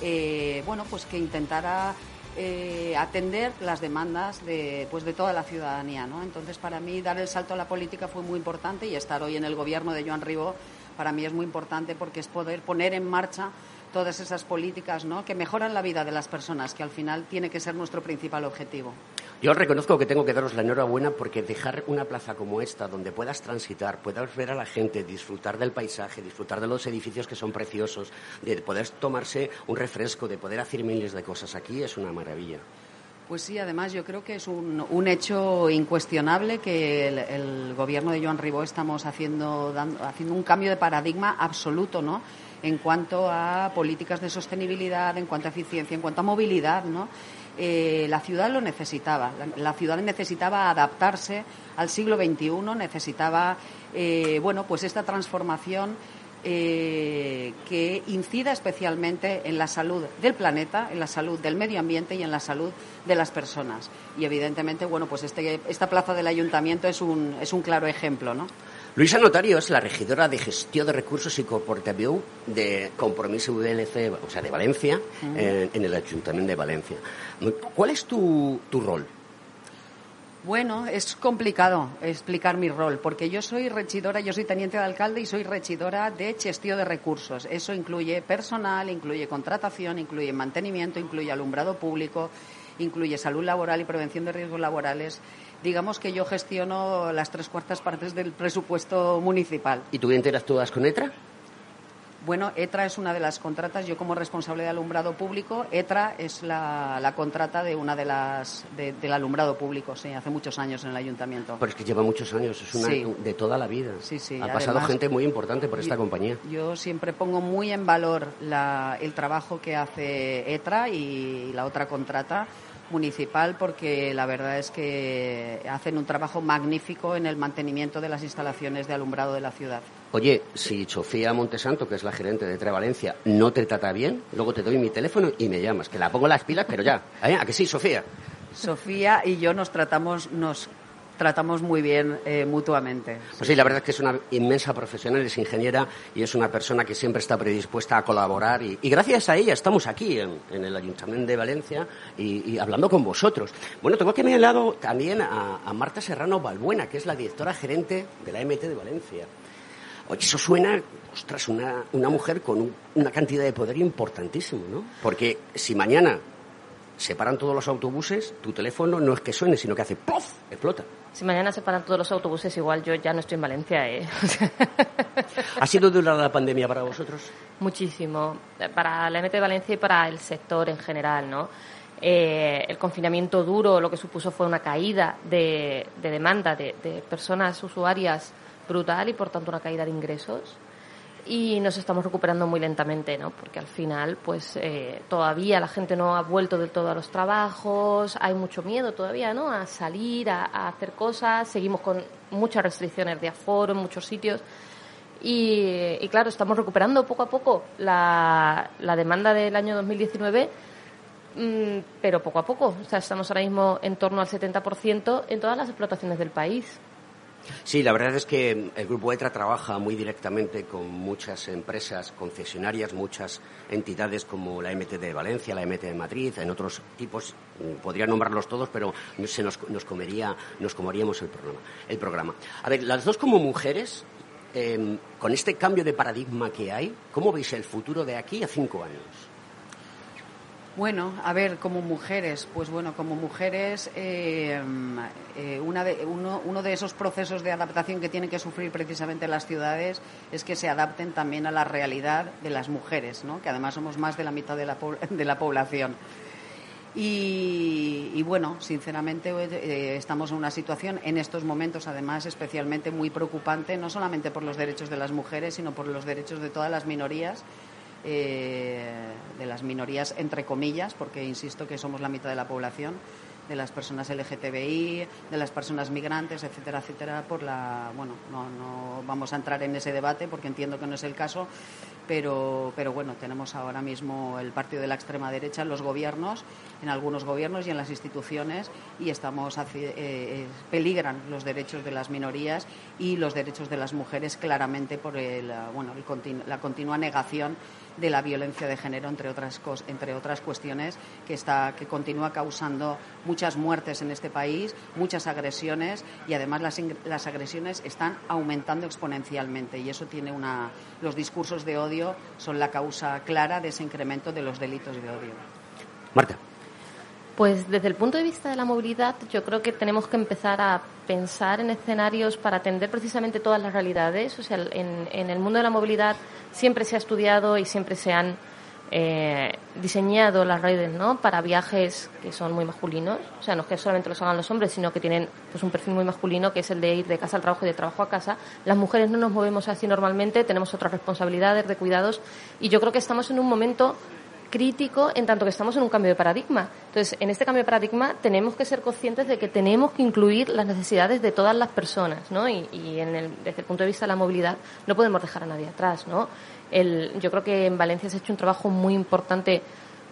eh, bueno, pues que intentara eh, atender las demandas de, pues de toda la ciudadanía. ¿no? Entonces, para mí, dar el salto a la política fue muy importante y estar hoy en el gobierno de Joan Ribó para mí es muy importante porque es poder poner en marcha todas esas políticas ¿no? que mejoran la vida de las personas, que al final tiene que ser nuestro principal objetivo. Yo reconozco que tengo que daros la enhorabuena porque dejar una plaza como esta, donde puedas transitar, puedas ver a la gente, disfrutar del paisaje, disfrutar de los edificios que son preciosos, de poder tomarse un refresco, de poder hacer miles de cosas aquí, es una maravilla. Pues sí, además yo creo que es un, un hecho incuestionable que el, gobierno de Joan Ribó estamos haciendo, dando, haciendo un cambio de paradigma absoluto, ¿no? En cuanto a políticas de sostenibilidad, en cuanto a eficiencia, en cuanto a movilidad, ¿no? Eh, la ciudad lo necesitaba. La, la, ciudad necesitaba adaptarse al siglo XXI, necesitaba, eh, bueno, pues esta transformación eh, que incida especialmente en la salud del planeta, en la salud del medio ambiente y en la salud de las personas. Y evidentemente, bueno, pues este, esta plaza del ayuntamiento es un, es un claro ejemplo, ¿no? Luisa Notario es la regidora de Gestión de Recursos y Corporativo de Compromiso UDLC, o sea, de Valencia, uh -huh. eh, en el Ayuntamiento de Valencia. ¿Cuál es tu, tu rol? Bueno, es complicado explicar mi rol, porque yo soy regidora, yo soy teniente de alcalde y soy regidora de gestión de recursos. Eso incluye personal, incluye contratación, incluye mantenimiento, incluye alumbrado público, incluye salud laboral y prevención de riesgos laborales. Digamos que yo gestiono las tres cuartas partes del presupuesto municipal. ¿Y tú interactúas con ETRA? Bueno, ETRA es una de las contratas. Yo como responsable de alumbrado público, ETRA es la, la contrata de una de las de, del alumbrado público. Sí, hace muchos años en el ayuntamiento. Pero es que lleva muchos años, es una sí. de toda la vida. Sí, sí. Ha pasado Además, gente muy importante por esta yo, compañía. Yo siempre pongo muy en valor la, el trabajo que hace ETRA y la otra contrata municipal porque la verdad es que hacen un trabajo magnífico en el mantenimiento de las instalaciones de alumbrado de la ciudad. Oye, si Sofía Montesanto, que es la gerente de Tre Valencia, no te trata bien, luego te doy mi teléfono y me llamas, que la pongo las pilas, pero ya. ¿Eh? ¿A que sí, Sofía? Sofía y yo nos tratamos, nos tratamos muy bien eh, mutuamente. Pues sí, la verdad es que es una inmensa profesional, es ingeniera y es una persona que siempre está predispuesta a colaborar y, y gracias a ella estamos aquí en, en el Ayuntamiento de Valencia y, y, hablando con vosotros. Bueno, tengo que mi lado también a, a, Marta Serrano Balbuena, que es la directora gerente de la MT de Valencia. Oye, eso suena, ostras, una, una mujer con un, una cantidad de poder importantísimo, ¿no? Porque si mañana se paran todos los autobuses, tu teléfono no es que suene, sino que hace ¡pof! explota. Si mañana se paran todos los autobuses, igual yo ya no estoy en Valencia. ¿eh? ¿Ha sido dura la pandemia para vosotros? Muchísimo. Para la MT de Valencia y para el sector en general, ¿no? Eh, el confinamiento duro lo que supuso fue una caída de, de demanda de, de, personas usuarias brutal y por tanto una caída de ingresos y nos estamos recuperando muy lentamente, ¿no? Porque al final, pues eh, todavía la gente no ha vuelto del todo a los trabajos, hay mucho miedo todavía, ¿no? A salir, a, hacer cosas, seguimos con muchas restricciones de aforo en muchos sitios. Y, y claro, estamos recuperando poco a poco la, la demanda del año 2019 mm, pero poco a poco. O sea, estamos ahora mismo en torno al 70% en todas las explotaciones del país. Sí, la verdad es que el Grupo ETRA trabaja muy directamente con muchas empresas concesionarias, muchas entidades como la MT de Valencia, la MT de Madrid, en otros tipos, podría nombrarlos todos, pero se nos, nos comería, nos comeríamos el programa, el programa. A ver, las dos como mujeres, eh, con este cambio de paradigma que hay, ¿cómo veis el futuro de aquí a cinco años? Bueno, a ver, como mujeres, pues bueno, como mujeres, eh, eh, una de, uno, uno, de esos procesos de adaptación que tienen que sufrir precisamente las ciudades es que se adapten también a la realidad de las mujeres, ¿no? que además somos más de la mitad de la, de la población. Y, bueno, sinceramente eh, estamos en una situación en estos momentos, además, especialmente muy preocupante, no solamente por los derechos de las mujeres, sino por los derechos de todas las minorías eh, de las minorías entre comillas, porque insisto que somos la mitad de la población, de las personas LGTBI, de las personas migrantes, etcétera, etcétera, por la bueno, no, no vamos a entrar en ese debate porque entiendo que no es el caso, pero, pero bueno, tenemos ahora mismo el partido de la extrema derecha en los gobiernos, en algunos gobiernos y en las instituciones, y estamos eh, eh, peligran los derechos de las minorías y los derechos de las mujeres claramente por el, bueno, la continua negación de la violencia de género, entre otras, entre otras cuestiones, que, está, que continúa causando muchas muertes en este país, muchas agresiones y además las, las agresiones están aumentando exponencialmente y eso tiene una. Los discursos de odio son la causa clara de ese incremento de los delitos de odio. Marta. Pues desde el punto de vista de la movilidad, yo creo que tenemos que empezar a pensar en escenarios para atender precisamente todas las realidades. O sea, en, en el mundo de la movilidad siempre se ha estudiado y siempre se han eh, diseñado las redes ¿no? para viajes que son muy masculinos, o sea, no es que solamente los hagan los hombres, sino que tienen pues, un perfil muy masculino, que es el de ir de casa al trabajo y de trabajo a casa. Las mujeres no nos movemos así normalmente, tenemos otras responsabilidades de cuidados y yo creo que estamos en un momento crítico en tanto que estamos en un cambio de paradigma. Entonces, en este cambio de paradigma tenemos que ser conscientes de que tenemos que incluir las necesidades de todas las personas, ¿no? Y, en el, desde el punto de vista de la movilidad no podemos dejar a nadie atrás, ¿no? El, yo creo que en Valencia se ha hecho un trabajo muy importante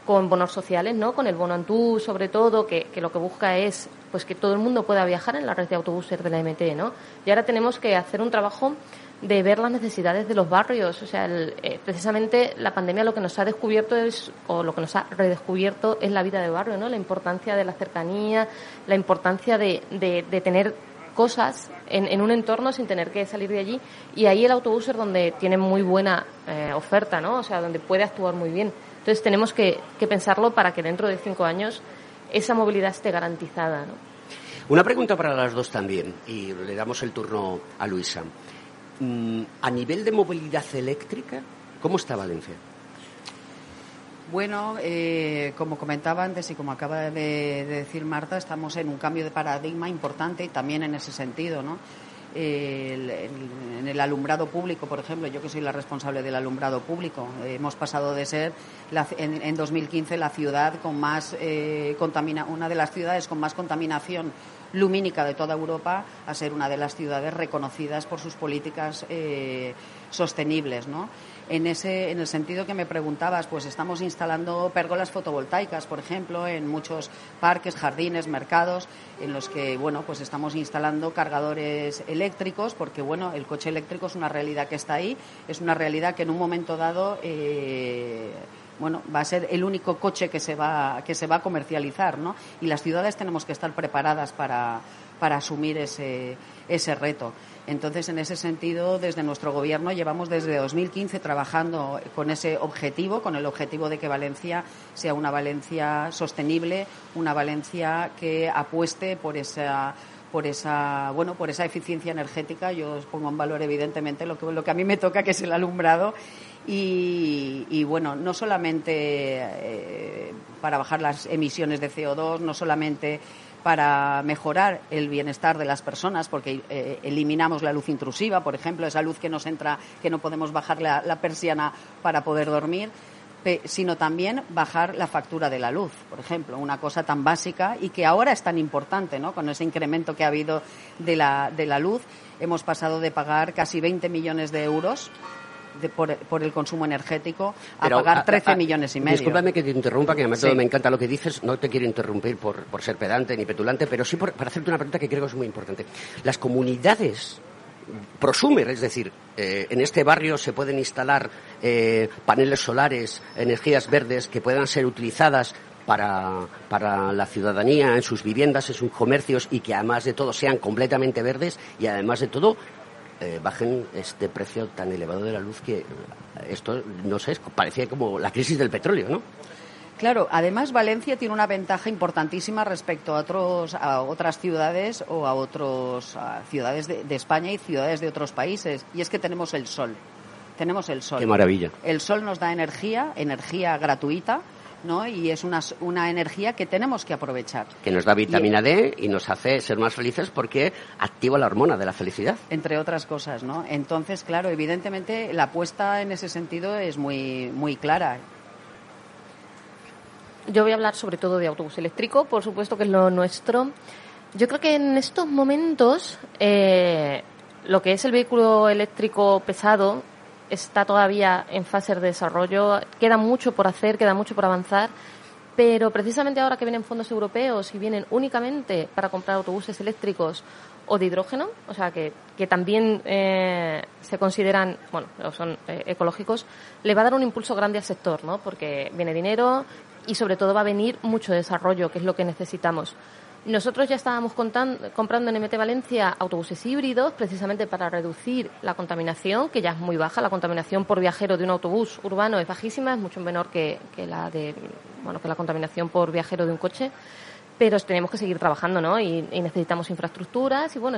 con bonos sociales, ¿no? Con el bono Antú, sobre todo, que, que, lo que busca es pues que todo el mundo pueda viajar en la red de autobuses de la MT, ¿no? Y ahora tenemos que hacer un trabajo de ver las necesidades de los barrios. O sea, eh, precisamente la pandemia lo que nos ha descubierto es, o lo que nos ha redescubierto es la vida de barrio, ¿no? La importancia de la cercanía, la importancia de, de, tener cosas en, un entorno sin tener que salir de allí. Y ahí el autobús es donde tiene muy buena eh, oferta, ¿no? O sea, donde puede actuar muy bien. Entonces tenemos que, que pensarlo para que dentro de cinco años esa movilidad esté garantizada, ¿no? Una pregunta para las dos también, y le damos el turno a Luisa. Mm, a nivel de movilidad eléctrica, ¿cómo está Valencia? Bueno, eh, como comentaba antes y como acaba de, decir Marta, estamos en un cambio de paradigma importante también en ese sentido, ¿no? en el alumbrado público, por ejemplo, yo que soy la responsable del alumbrado público, hemos pasado de ser en, 2015 la ciudad con más eh, contamina, una de las ciudades con más contaminación lumínica de toda Europa a ser una de las ciudades reconocidas por sus políticas eh, sostenibles, ¿no? En, ese, en el sentido que me preguntabas, pues estamos instalando pérgolas fotovoltaicas, por ejemplo, en muchos parques, jardines, mercados, en los que, bueno, pues estamos instalando cargadores eléctricos, porque, bueno, el coche eléctrico es una realidad que está ahí, es una realidad que en un momento dado eh, bueno, va a ser el único coche que se va, que se va a comercializar, ¿no? Y las ciudades tenemos que estar preparadas para, para asumir ese, ese reto. Entonces, en ese sentido, desde nuestro Gobierno llevamos desde 2015 trabajando con ese objetivo, con el objetivo de que Valencia sea una Valencia sostenible, una Valencia que apueste por esa por esa bueno por esa eficiencia energética. Yo os pongo en valor evidentemente lo que lo que a mí me toca que es el alumbrado. Y, bueno, no solamente eh, para bajar las emisiones de CO2, no solamente para mejorar el bienestar de las personas, porque eh, eliminamos la luz intrusiva, por ejemplo, esa luz que nos entra, que no podemos bajar la, la persiana para poder dormir, sino también bajar la factura de la luz, por ejemplo, una cosa tan básica y que ahora es tan importante, ¿no? Con ese incremento que ha habido de la, de la luz, hemos pasado de pagar casi 20 millones de euros por, el consumo energético a pagar 13 millones y medio. Discúlpame que te interrumpa, que además me encanta lo que dices. No te quiero interrumpir por, por ser pedante ni petulante, pero sí para hacerte una pregunta que creo que es muy importante. Las comunidades prosumer, es decir, eh, en este barrio se pueden instalar eh, paneles solares, energías verdes que puedan ser utilizadas para, para, la ciudadanía en sus viviendas, en sus comercios y que además de todo sean completamente verdes y además de todo eh, bajen este precio tan elevado de la luz que esto, no sé, parecía como la crisis del petróleo, ¿no? Claro, además Valencia tiene una ventaja importantísima respecto a, otros, a otras ciudades o a otras ciudades de, de España y ciudades de otros países, y es que tenemos el sol. Tenemos el sol. Qué maravilla. El sol nos da energía, energía gratuita, ¿no? Y es una, una energía que tenemos que aprovechar. Que nos da vitamina D y nos hace ser más felices porque activa la hormona de la felicidad. Entre otras cosas, ¿no? Entonces, claro, evidentemente la apuesta en ese sentido es muy, muy clara. Yo voy a hablar sobre todo de autobús eléctrico, por supuesto que es lo nuestro. Yo creo que en estos momentos eh, lo que es el vehículo eléctrico pesado está todavía en fase de desarrollo. Queda mucho por hacer, queda mucho por avanzar. Pero precisamente ahora que vienen fondos europeos y vienen únicamente para comprar autobuses eléctricos o de hidrógeno, o sea, que, que también eh, se consideran, bueno, son eh, ecológicos, le va a dar un impulso grande al sector, ¿no? Porque viene dinero y sobre todo va a venir mucho desarrollo, que es lo que necesitamos. Nosotros ya estábamos comprando en MT Valencia autobuses híbridos precisamente para reducir la contaminación, que ya es muy baja. La contaminación por viajero de un autobús urbano es bajísima, es mucho menor que, que la de bueno que la contaminación por viajero de un coche pero tenemos que seguir trabajando, ¿no? Y, necesitamos infraestructuras y bueno,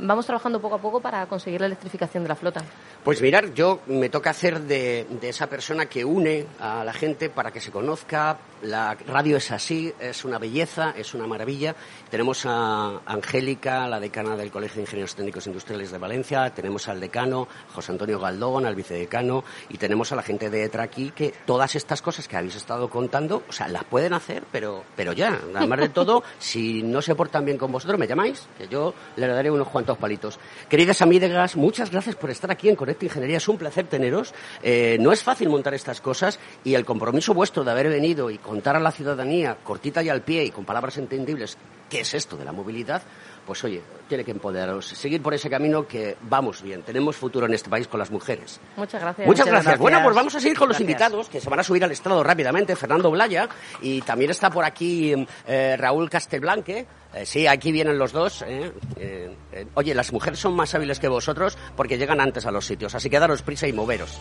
vamos trabajando poco a poco para conseguir la electrificación de la flota. Pues mirar, yo me toca hacer de, de, esa persona que une a la gente para que se conozca. La radio es así, es una belleza, es una maravilla. Tenemos a Angélica, la decana del Colegio de Ingenieros Técnicos Industriales de Valencia, tenemos al decano, José Antonio Galdón, al vicedecano, y tenemos a la gente de ETRA aquí que todas estas cosas que habéis estado contando, o sea, las pueden hacer, pero, pero ya, además de todo, si no se portan bien con vosotros, me llamáis, que yo le daré unos cuantos palitos. Queridas amigas, muchas gracias por estar aquí en Conecta Ingeniería, es un placer teneros. Eh, no es fácil montar estas cosas y el compromiso vuestro de haber venido y contar a la ciudadanía, cortita y al pie y con palabras entendibles, qué es esto de la movilidad, pues oye, tiene que empoderaros, seguir por ese camino que vamos bien, tenemos futuro en este país con las mujeres. Muchas gracias. Muchas, gracias. gracias. Bueno, pues vamos a seguir con los invitados que se van a subir al estrado rápidamente. Fernando Blaya y también está por aquí eh, Raúl Castelblanque. Eh, sí, aquí vienen los dos. Eh, eh, oye, las mujeres son más hábiles que vosotros porque llegan antes a los sitios, así que daros prisa y moveros.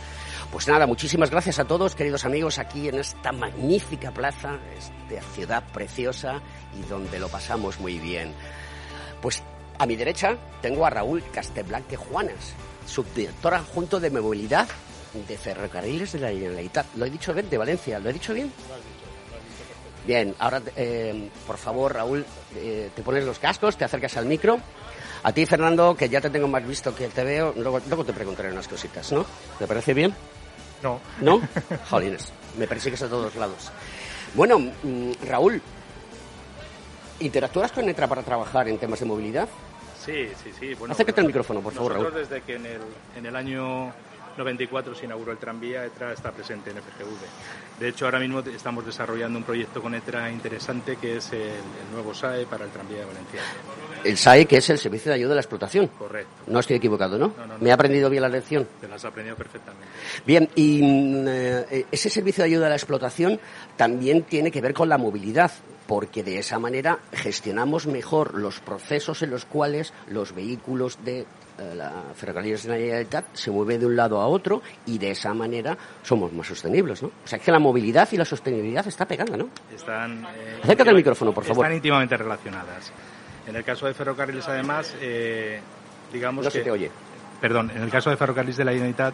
Pues nada, muchísimas gracias a todos, queridos amigos, aquí en esta magnífica plaza, esta ciudad preciosa y donde lo pasamos muy bien. Pues a mi derecha tengo a Raúl Castelblanque Juanas, subdirector adjunto de movilidad de Ferrocarriles de la Generalitat. Lo he dicho bien, de Valencia, ¿lo he dicho bien? Bien, ahora, eh, por favor, Raúl, eh, te pones los cascos, te acercas al micro. A ti, Fernando, que ya te tengo más visto que te veo, luego, luego te preguntaré unas cositas, ¿no? ¿Te parece bien? No. ¿No? Jolines, me persigues a todos lados. Bueno, mmm, Raúl, ¿interactúas con Netra para trabajar en temas de movilidad? Sí, sí, sí. Bueno, Acércate al micrófono, por favor, Raúl. desde que en el, en el año 94 se inauguró el tranvía, ETRA está presente en FGV. De hecho, ahora mismo estamos desarrollando un proyecto con ETRA interesante que es el, el nuevo SAE para el tranvía de Valencia. El SAE, que es el Servicio de Ayuda a la Explotación. Correcto. No estoy equivocado, ¿no? No, no, no. ¿Me he aprendido bien la lección? Te la has aprendido perfectamente. Bien, y mm, eh, ese servicio de ayuda a la explotación también tiene que ver con la movilidad, porque de esa manera gestionamos mejor los procesos en los cuales los vehículos de la Ferrocarriles de la Generalitat se mueven de un lado a otro y de esa manera somos más sostenibles, ¿no? O sea, que la movilidad y la sostenibilidad está pegando, ¿no? Están, eh, Acércate al micrófono, por favor. Están íntimamente relacionadas. En el caso de Ferrocarriles, además, eh, digamos No que... se te oye. Perdón, en el caso de Ferrocarriles de la Generalitat,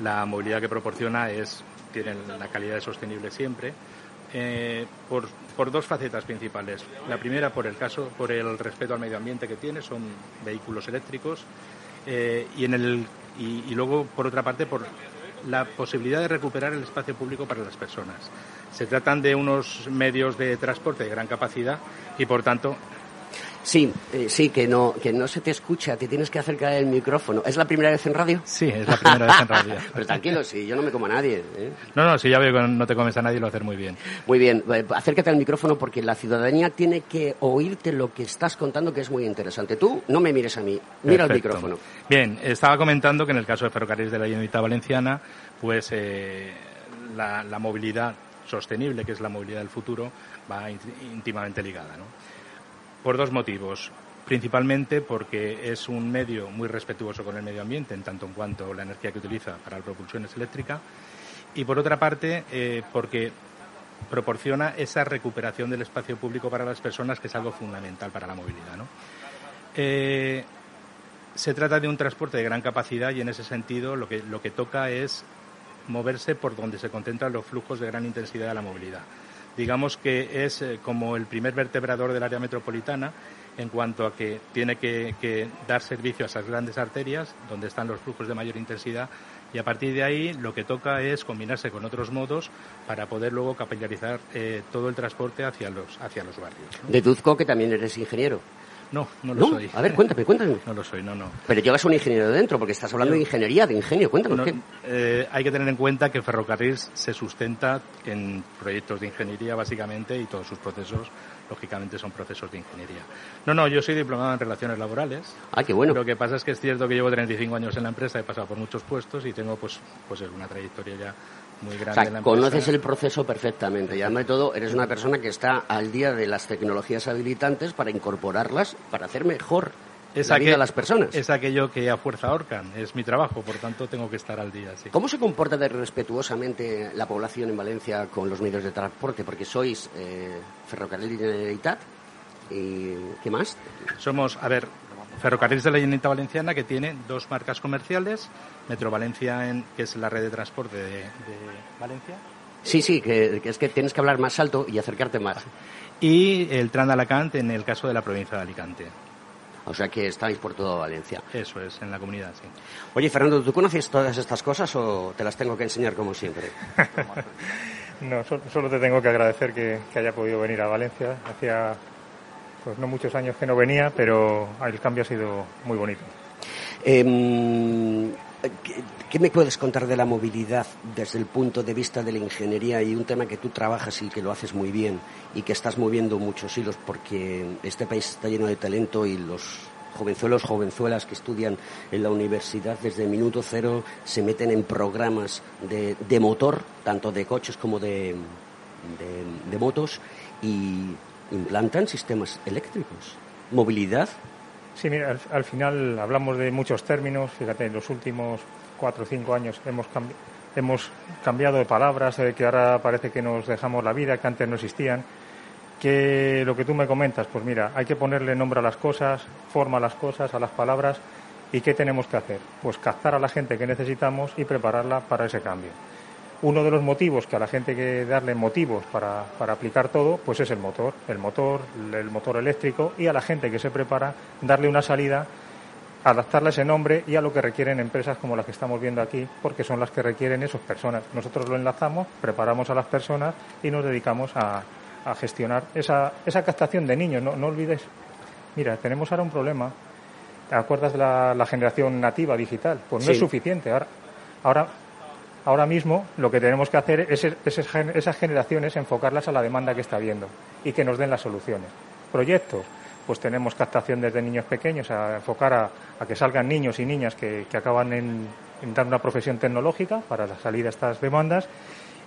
la movilidad que proporciona es tiene la calidad de sostenible siempre. Eh, por, por, dos facetas principales. La primera, por el caso, por el respeto al medio ambiente que tiene, son vehículos eléctricos, eh, y, en el, y, y, luego, por otra parte, por la posibilidad de recuperar el espacio público para las personas. Se tratan de unos medios de transporte de gran capacidad y, por tanto, Sí, eh, sí, que no, que no se te escucha, te tienes que acercar el micrófono. ¿Es la primera vez en radio? Sí, es la primera vez en radio. Pero tranquilo, sí, yo no me como a nadie. ¿eh? No, no, si ya veo que no te comes a nadie, lo hacer muy bien. Muy bien, eh, acércate al micrófono porque la ciudadanía tiene que oírte lo que estás contando, que es muy interesante. Tú no me mires a mí, mira el micrófono. Bien, estaba comentando que en el caso de Ferrocarriles de la Generalitat Valenciana, pues eh, la, la movilidad sostenible, que es la movilidad del futuro, va íntimamente ligada, ¿no? Por dos motivos. Principalmente porque es un medio muy respetuoso con el medio ambiente, en tanto en cuanto la energía que utiliza para la propulsión es eléctrica. Y por otra parte, eh, porque proporciona esa recuperación del espacio público para las personas, que es algo fundamental para la movilidad. ¿no? Eh, se trata de un transporte de gran capacidad y en ese sentido lo que, lo que toca es moverse por donde se concentran los flujos de gran intensidad de la movilidad. Digamos que es eh, como el primer vertebrador del área metropolitana en cuanto a que tiene que, dar servicio a esas grandes arterias donde están los flujos de mayor intensidad y a partir de ahí lo que toca es combinarse con otros modos para poder luego capilarizar eh, todo el transporte hacia los, hacia los barrios. Deduzco que también eres ingeniero. No, no lo ¿No? soy. A ver, cuéntame, cuéntame. No lo soy, no, no. Pero llevas un ingeniero dentro, porque estás hablando de ingeniería, de ingenio. Cuéntanos No, qué. eh, hay que tener en cuenta que Ferrocarril se sustenta en proyectos de ingeniería, básicamente, y todos sus procesos, lógicamente, son procesos de ingeniería. No, no, yo soy diplomado en relaciones laborales. Ah, qué bueno. Lo que pasa es que es cierto que llevo 35 años en la empresa, he pasado por muchos puestos y tengo, pues, pues una trayectoria ya muy O grande la sea, empresa. conoces el proceso perfectamente y además de todo eres una persona que está al día de las tecnologías habilitantes para incorporarlas, para hacer mejor Es, la vida de las personas. es aquello que a fuerza ahorcan, es mi trabajo, por tanto tengo que estar al día. Sí. ¿Cómo se comporta de respetuosamente la población en Valencia con los medios de transporte? Porque sois eh, Ferrocarril y Generalitat y ¿qué más? Somos, a ver, Ferrocarriles de la Generalitat Valenciana que tiene dos marcas comerciales, Metro Valencia, en, que es la red de transporte de, de Valencia, Sí, sí, que, que es que tienes que hablar más alto y acercarte más. y el Tran de Alacant en el caso de la provincia de Alicante. O sea que estáis por toda Valencia. Eso es, en la comunidad, sí. Oye, Fernando, ¿tú conoces todas estas cosas o te las tengo que enseñar como siempre? No, so- solo te tengo que agradecer que, que haya podido venir a Valencia. Hacía pues no muchos años que no venía, pero el cambio ha sido muy bonito. Em, ¿qué, me puedes contar de la movilidad desde el punto de vista de la ingeniería y un tema que tú trabajas y que lo haces muy bien y que estás moviendo muchos hilos porque este país está lleno de talento y los jovenzuelos, jovenzuelas que estudian en la universidad desde minuto cero se meten en programas de, motor, tanto de coches como de motos y implantan sistemas eléctricos. Movilidad, Sí, mira, al, al final hablamos de muchos términos. Fíjate, en los últimos cuatro o cinco años hemos, hemos cambiado de palabras, eh, que ahora parece que nos dejamos la vida, que antes no existían. Que lo que tú me comentas, pues mira, hay que ponerle nombre a las cosas, forma a las cosas, a las palabras. ¿Y qué tenemos que hacer? Pues captar a la gente que necesitamos y prepararla para ese cambio. Uno de los motivos que a la gente hay que darle motivos para, para aplicar todo, pues es el motor, el motor, el motor eléctrico y a la gente que se prepara darle una salida, adaptarle ese nombre y a lo que requieren empresas como las que estamos viendo aquí, porque son las que requieren esas personas. Nosotros lo enlazamos, preparamos a las personas y nos dedicamos a, a gestionar esa, esa captación de niños. No, no olvides, mira, tenemos ahora un problema. ¿Te acuerdas de la, la generación nativa digital? Pues no Sí. es suficiente. Ahora, ahora Ahora mismo lo que tenemos que hacer es esas gen- esas generaciones enfocarlas a la demanda que está habiendo y que nos den las soluciones. Proyectos, pues tenemos captación desde niños pequeños a enfocar a, a que salgan niños y niñas que, que acaban en, en dar una profesión tecnológica para la salida a estas demandas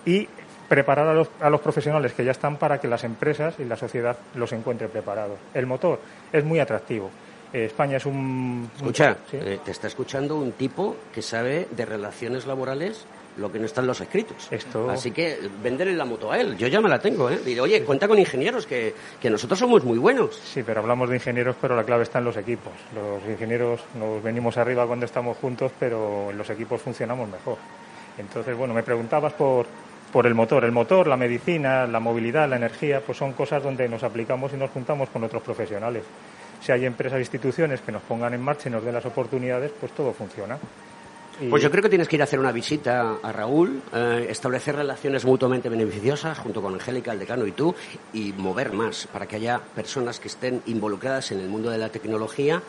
y preparar a los, a los profesionales que ya están para que las empresas y la sociedad los encuentre preparados. El motor es muy atractivo. Eh, España es un... un- Escucha, ¿sí? eh, te está escuchando un tipo que sabe de relaciones laborales lo que no está en los escritos. Esto- Así que venderle la moto a él. Yo ya me la tengo, ¿eh? Diré, oye, cuenta con ingenieros, que, que nosotros somos muy buenos. Sí, pero hablamos de ingenieros, pero la clave está en los equipos. Los ingenieros nos venimos arriba cuando estamos juntos, pero en los equipos funcionamos mejor. Entonces, bueno, me preguntabas por, por el motor. El motor, la medicina, la movilidad, la energía, pues son cosas donde nos aplicamos y nos juntamos con otros profesionales. Si hay empresas e instituciones que nos pongan en marcha y nos den las oportunidades, pues todo funciona. Pues yo creo que tienes que ir a hacer una visita a Raúl, eh, establecer relaciones mutuamente beneficiosas junto con Angélica, el decano y tú, y mover más para que haya personas que estén involucradas en el mundo de la tecnología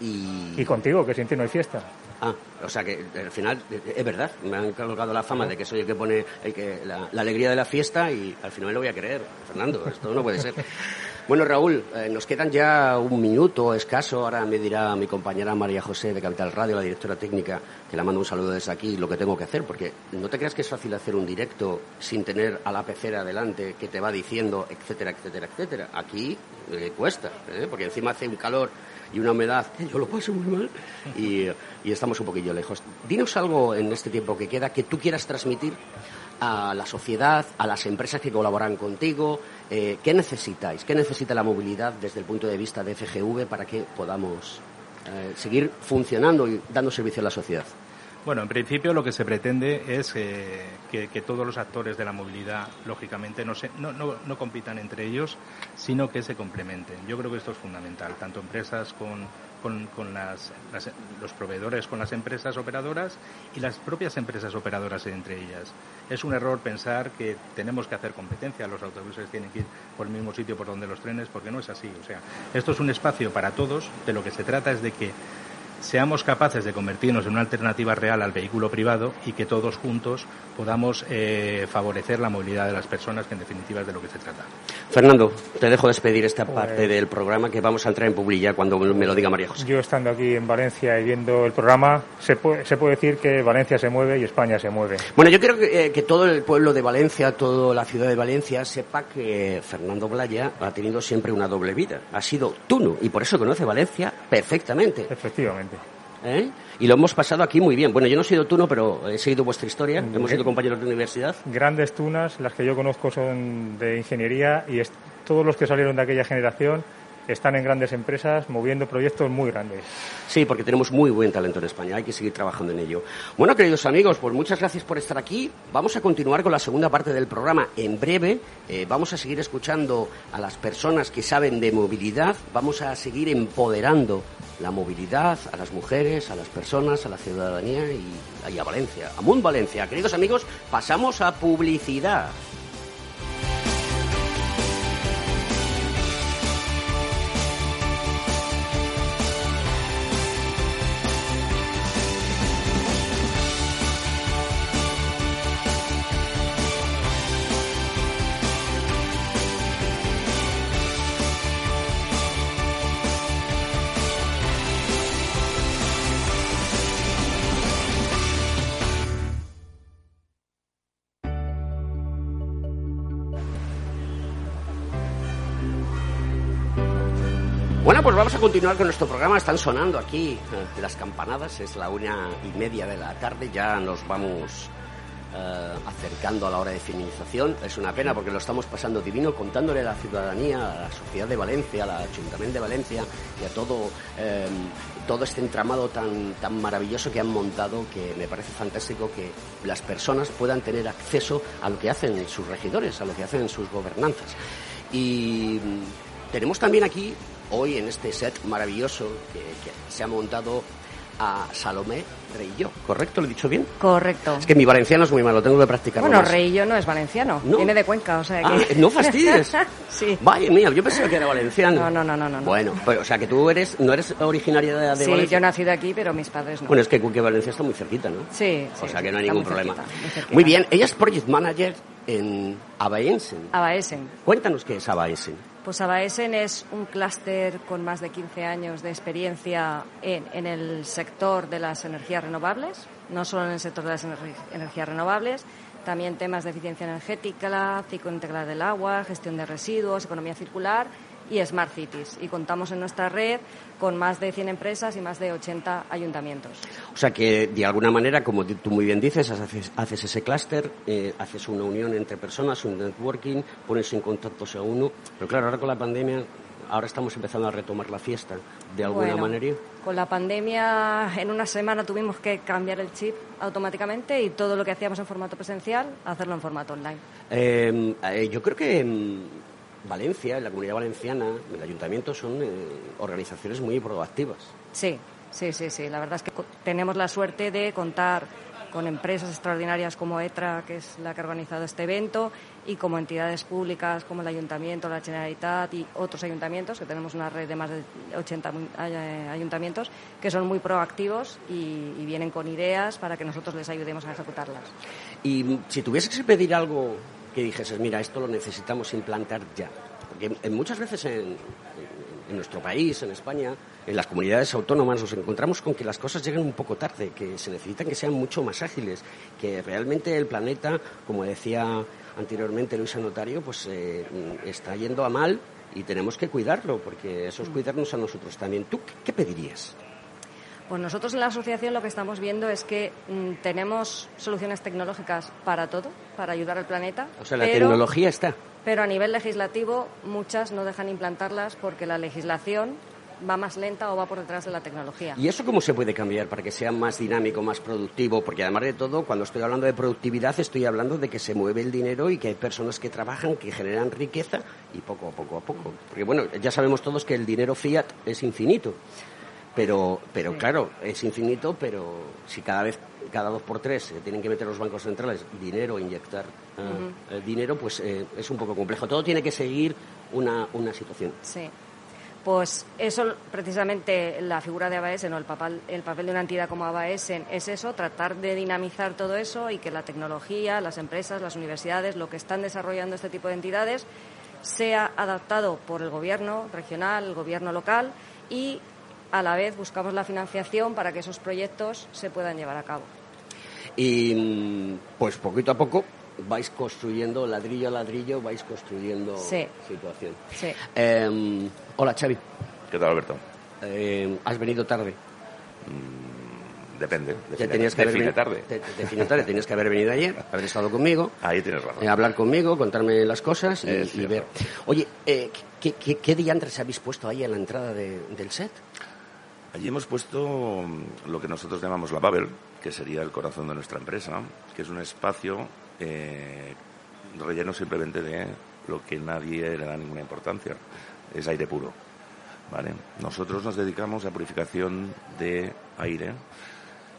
y... y contigo, que sin ti no hay fiesta. Ah, o sea que al final eh, es verdad, me han colgado la fama de que soy el que pone el que, la, la alegría de la fiesta y al final me lo voy a creer, Fernando, esto no puede ser. Bueno, Raúl, eh, nos quedan ya un minuto escaso. Ahora me dirá mi compañera María José de Capital Radio, la directora técnica, que la mando un saludo desde aquí, lo que tengo que hacer, porque no te creas que es fácil hacer un directo sin tener a la pecera adelante que te va diciendo, etcétera, etcétera, etcétera. Aquí eh, cuesta, ¿eh? porque encima hace un calor y una humedad que yo lo paso muy mal y, y estamos un poquillo lejos. Dinos algo en este tiempo que queda que tú quieras transmitir a la sociedad, a las empresas que colaboran contigo. Eh, ¿Qué necesitáis? ¿Qué necesita la movilidad desde el punto de vista de FGV para que podamos eh, seguir funcionando y dando servicio a la sociedad? Bueno, en principio lo que se pretende es eh, que, todos los actores de la movilidad, lógicamente, no, se, no, no, compitan entre ellos, sino que se complementen. Yo creo que esto es fundamental, tanto empresas con, con, las, los proveedores con las empresas operadoras y las propias empresas operadoras entre ellas. Es un error pensar que tenemos que hacer competencia, los autobuses tienen que ir por el mismo sitio por donde los trenes, porque no es así. O sea, esto es un espacio para todos, de lo que se trata es de que seamos capaces de convertirnos en una alternativa real al vehículo privado y que todos juntos podamos eh, favorecer la movilidad de las personas, que en definitiva es de lo que se trata. Fernando, te dejo despedir esta pues parte del programa que vamos a entrar en publicidad cuando me lo diga María José. Yo estando aquí en Valencia y viendo el programa, se puede, se puede decir que Valencia se mueve y España se mueve. Bueno, yo quiero que, eh, que todo el pueblo de Valencia, toda la ciudad de Valencia, sepa que Fernando Blaya ha tenido siempre una doble vida. Ha sido tuno y por eso conoce Valencia perfectamente. Efectivamente. ¿Eh? Y lo hemos pasado aquí muy bien. Bueno, yo no he sido tuno, pero he seguido vuestra historia. Hemos sido compañeros de universidad. Grandes tunas, las que yo conozco son de ingeniería y todos los que salieron de aquella generación están en grandes empresas moviendo proyectos muy grandes. Sí, porque tenemos muy buen talento en España, hay que seguir trabajando en ello. Bueno, queridos amigos, pues muchas gracias por estar aquí. Vamos a continuar con la segunda parte del programa en breve. Eh, vamos a seguir escuchando a las personas que saben de movilidad, vamos a seguir empoderando la movilidad a las mujeres, a las personas, a la ciudadanía y, y a Valencia, a Mundo Valencia. Queridos amigos, pasamos a publicidad. Continuar con nuestro programa. Están sonando aquí eh, las campanadas. Es la una y media de la tarde. Ya nos vamos eh, acercando a la hora de finalización. Es una pena porque lo estamos pasando divino contándole a la ciudadanía, a la sociedad de Valencia, al Ayuntamiento de Valencia y a todo, eh, todo este entramado tan, tan maravilloso que han montado que me parece fantástico que las personas puedan tener acceso a lo que hacen sus regidores, a lo que hacen sus gobernanzas. Y mm, tenemos también aquí hoy en este set maravilloso que, se ha montado a Salomé Reillo. ¿Correcto? ¿Lo he dicho bien? Correcto. Es que mi valenciano es muy malo, tengo que practicarlo Bueno, Reillo no es valenciano, viene de Cuenca, o sea ah, que... no fastidies. sí. Vaya mía, yo pensaba que era valenciano. No, no, no, no. no. Bueno, pues, o sea que tú eres, no eres originaria de, sí, Valencia. yo he nacido aquí, pero mis padres no. Bueno, es que Cuenca Valencia está muy cerquita, ¿no? Sí. O sea que no hay ningún problema. muy, bien, ella es Project Manager en Abaensen. Abaensen. Cuéntanos qué es Abaensen. Pues Abaesen es un clúster con más de 15 años de experiencia en, el sector de las energías renovables, no solo en el sector de las energías renovables, también temas de eficiencia energética, ciclo integral del agua, gestión de residuos, economía circular y Smart Cities. Y contamos en nuestra red con más de 100 empresas y más de 80 ayuntamientos. O sea que, de alguna manera, como tú muy bien dices, haces, ese clúster, eh, haces una unión entre personas, un networking, pones en contacto a uno. Pero claro, ahora con la pandemia, ahora estamos empezando a retomar la fiesta, de alguna manera. Con la pandemia, en una semana tuvimos que cambiar el chip automáticamente y todo lo que hacíamos en formato presencial, hacerlo en formato online. Em, eh, yo creo que Valencia, la comunidad valenciana, el ayuntamiento son eh, organizaciones muy proactivas. Sí, sí, sí, sí. La verdad es que tenemos la suerte de contar con empresas extraordinarias como ETRA, que es la que ha organizado este evento, y como entidades públicas como el Ayuntamiento, la Generalitat y otros ayuntamientos, que tenemos una red de más de 80 eh, ayuntamientos, que son muy proactivos y, y vienen con ideas para que nosotros les ayudemos a ejecutarlas. Y si tuvieses que pedir algo que dijeses, mira, esto lo necesitamos implantar ya. Porque muchas veces en, nuestro país, en España, en las comunidades autónomas nos encontramos con que las cosas llegan un poco tarde, que se necesitan que sean mucho más ágiles, que realmente el planeta, como decía anteriormente Luisa Notario, pues eh, está yendo a mal y tenemos que cuidarlo, porque eso es mm. cuidarnos a nosotros también. ¿Tú qué pedirías? Pues nosotros en la asociación lo que estamos viendo es que mm, tenemos soluciones tecnológicas para todo, para ayudar al planeta. O sea, la pero- tecnología está. Pero a nivel legislativo muchas no dejan implantarlas porque la legislación va más lenta o va por detrás de la tecnología. ¿Y eso cómo se puede cambiar para que sea más dinámico, más productivo? Porque además de todo, cuando estoy hablando de productividad, estoy hablando de que se mueve el dinero y que hay personas que trabajan, que generan riqueza y poco a poco a poco. Porque bueno, ya sabemos todos que el dinero fiat es infinito. Pero, pero Sí. claro, es infinito, pero si cada vez, cada dos por tres se tienen que meter los bancos centrales dinero, inyectar eh, dinero, pues eh, es un poco complejo. Todo tiene que seguir una, una situación. Sí. Pues eso, precisamente, la figura de ABAESEN o el papel, el papel de una entidad como ABAESEN es eso, tratar de dinamizar todo eso y que la tecnología, las empresas, las universidades, lo que están desarrollando este tipo de entidades, sea adaptado por el gobierno regional, el gobierno local y a la vez buscamos la financiación para que esos proyectos se puedan llevar a cabo. Y mm, pues poquito a poco vais construyendo ladrillo a ladrillo, vais construyendo Sí. situación. Sí. Eh, hola Xavi, ¿Qué tal, Alberto? Eh, has venido tarde. Depende. Te Define, tenías que haber define veni- tarde. te- tarde, tenías que haber venido ayer, haber estado conmigo. Ahí tienes razón. eh, hablar conmigo, contarme las cosas y, ver. Oye, eh, ¿qué, qué, qué diantres habéis puesto ahí en la entrada de- del set? Allí hemos puesto mm, lo que nosotros llamamos la Babel, que sería el corazón de nuestra empresa, que es un espacio eh, relleno simplemente de lo que nadie le da ninguna importancia. Es aire puro. ¿vale? Nosotros nos dedicamos a purificación de aire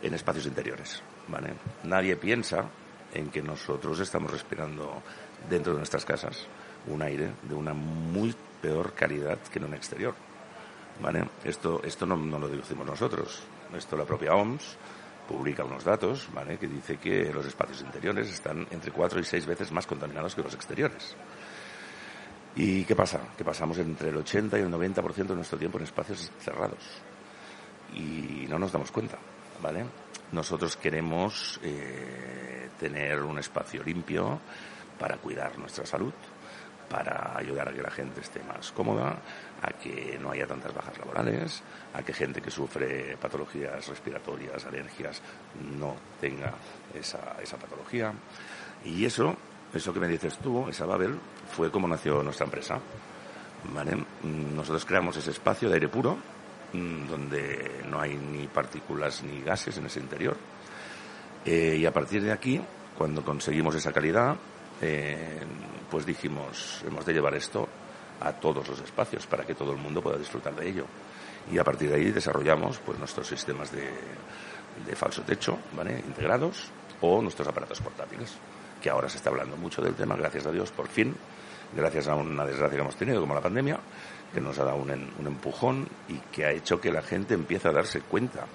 en espacios interiores. ¿vale? Nadie piensa en que nosotros estamos respirando dentro de nuestras casas un aire de una muy peor calidad que en un exterior. ¿Vale? Esto, esto no, lo decimos nosotros. Esto la propia OMS publica unos datos, ¿vale? Que dice que los espacios interiores están entre cuatro y seis veces más contaminados que los exteriores. ¿Y qué pasa? Que pasamos entre el 80 y el 90% de nuestro tiempo en espacios cerrados. Y no nos damos cuenta, ¿vale? Nosotros queremos eh, tener un espacio limpio para cuidar nuestra salud, para ayudar a que la gente esté más cómoda, a que no haya tantas bajas laborales, a que gente que sufre patologías respiratorias, alergias, no tenga esa, esa patología. Y eso, eso que me dices tú, esa Babel, fue como nació nuestra empresa. ¿vale? Nosotros creamos ese espacio de aire puro, mm, donde no hay ni partículas ni gases en ese interior. Eh, y a partir de aquí, cuando conseguimos esa calidad, eh, pues dijimos, hemos de llevar esto a todos los espacios para que todo el mundo pueda disfrutar de ello. Y a partir de ahí desarrollamos pues nuestros sistemas de, de falso techo, ¿vale? integrados, o nuestros aparatos portátiles, que ahora se está hablando mucho del tema, gracias a Dios, por fin, gracias a una desgracia que hemos tenido como la pandemia, que nos ha dado un, un empujón y que ha hecho que la gente empiece a darse cuenta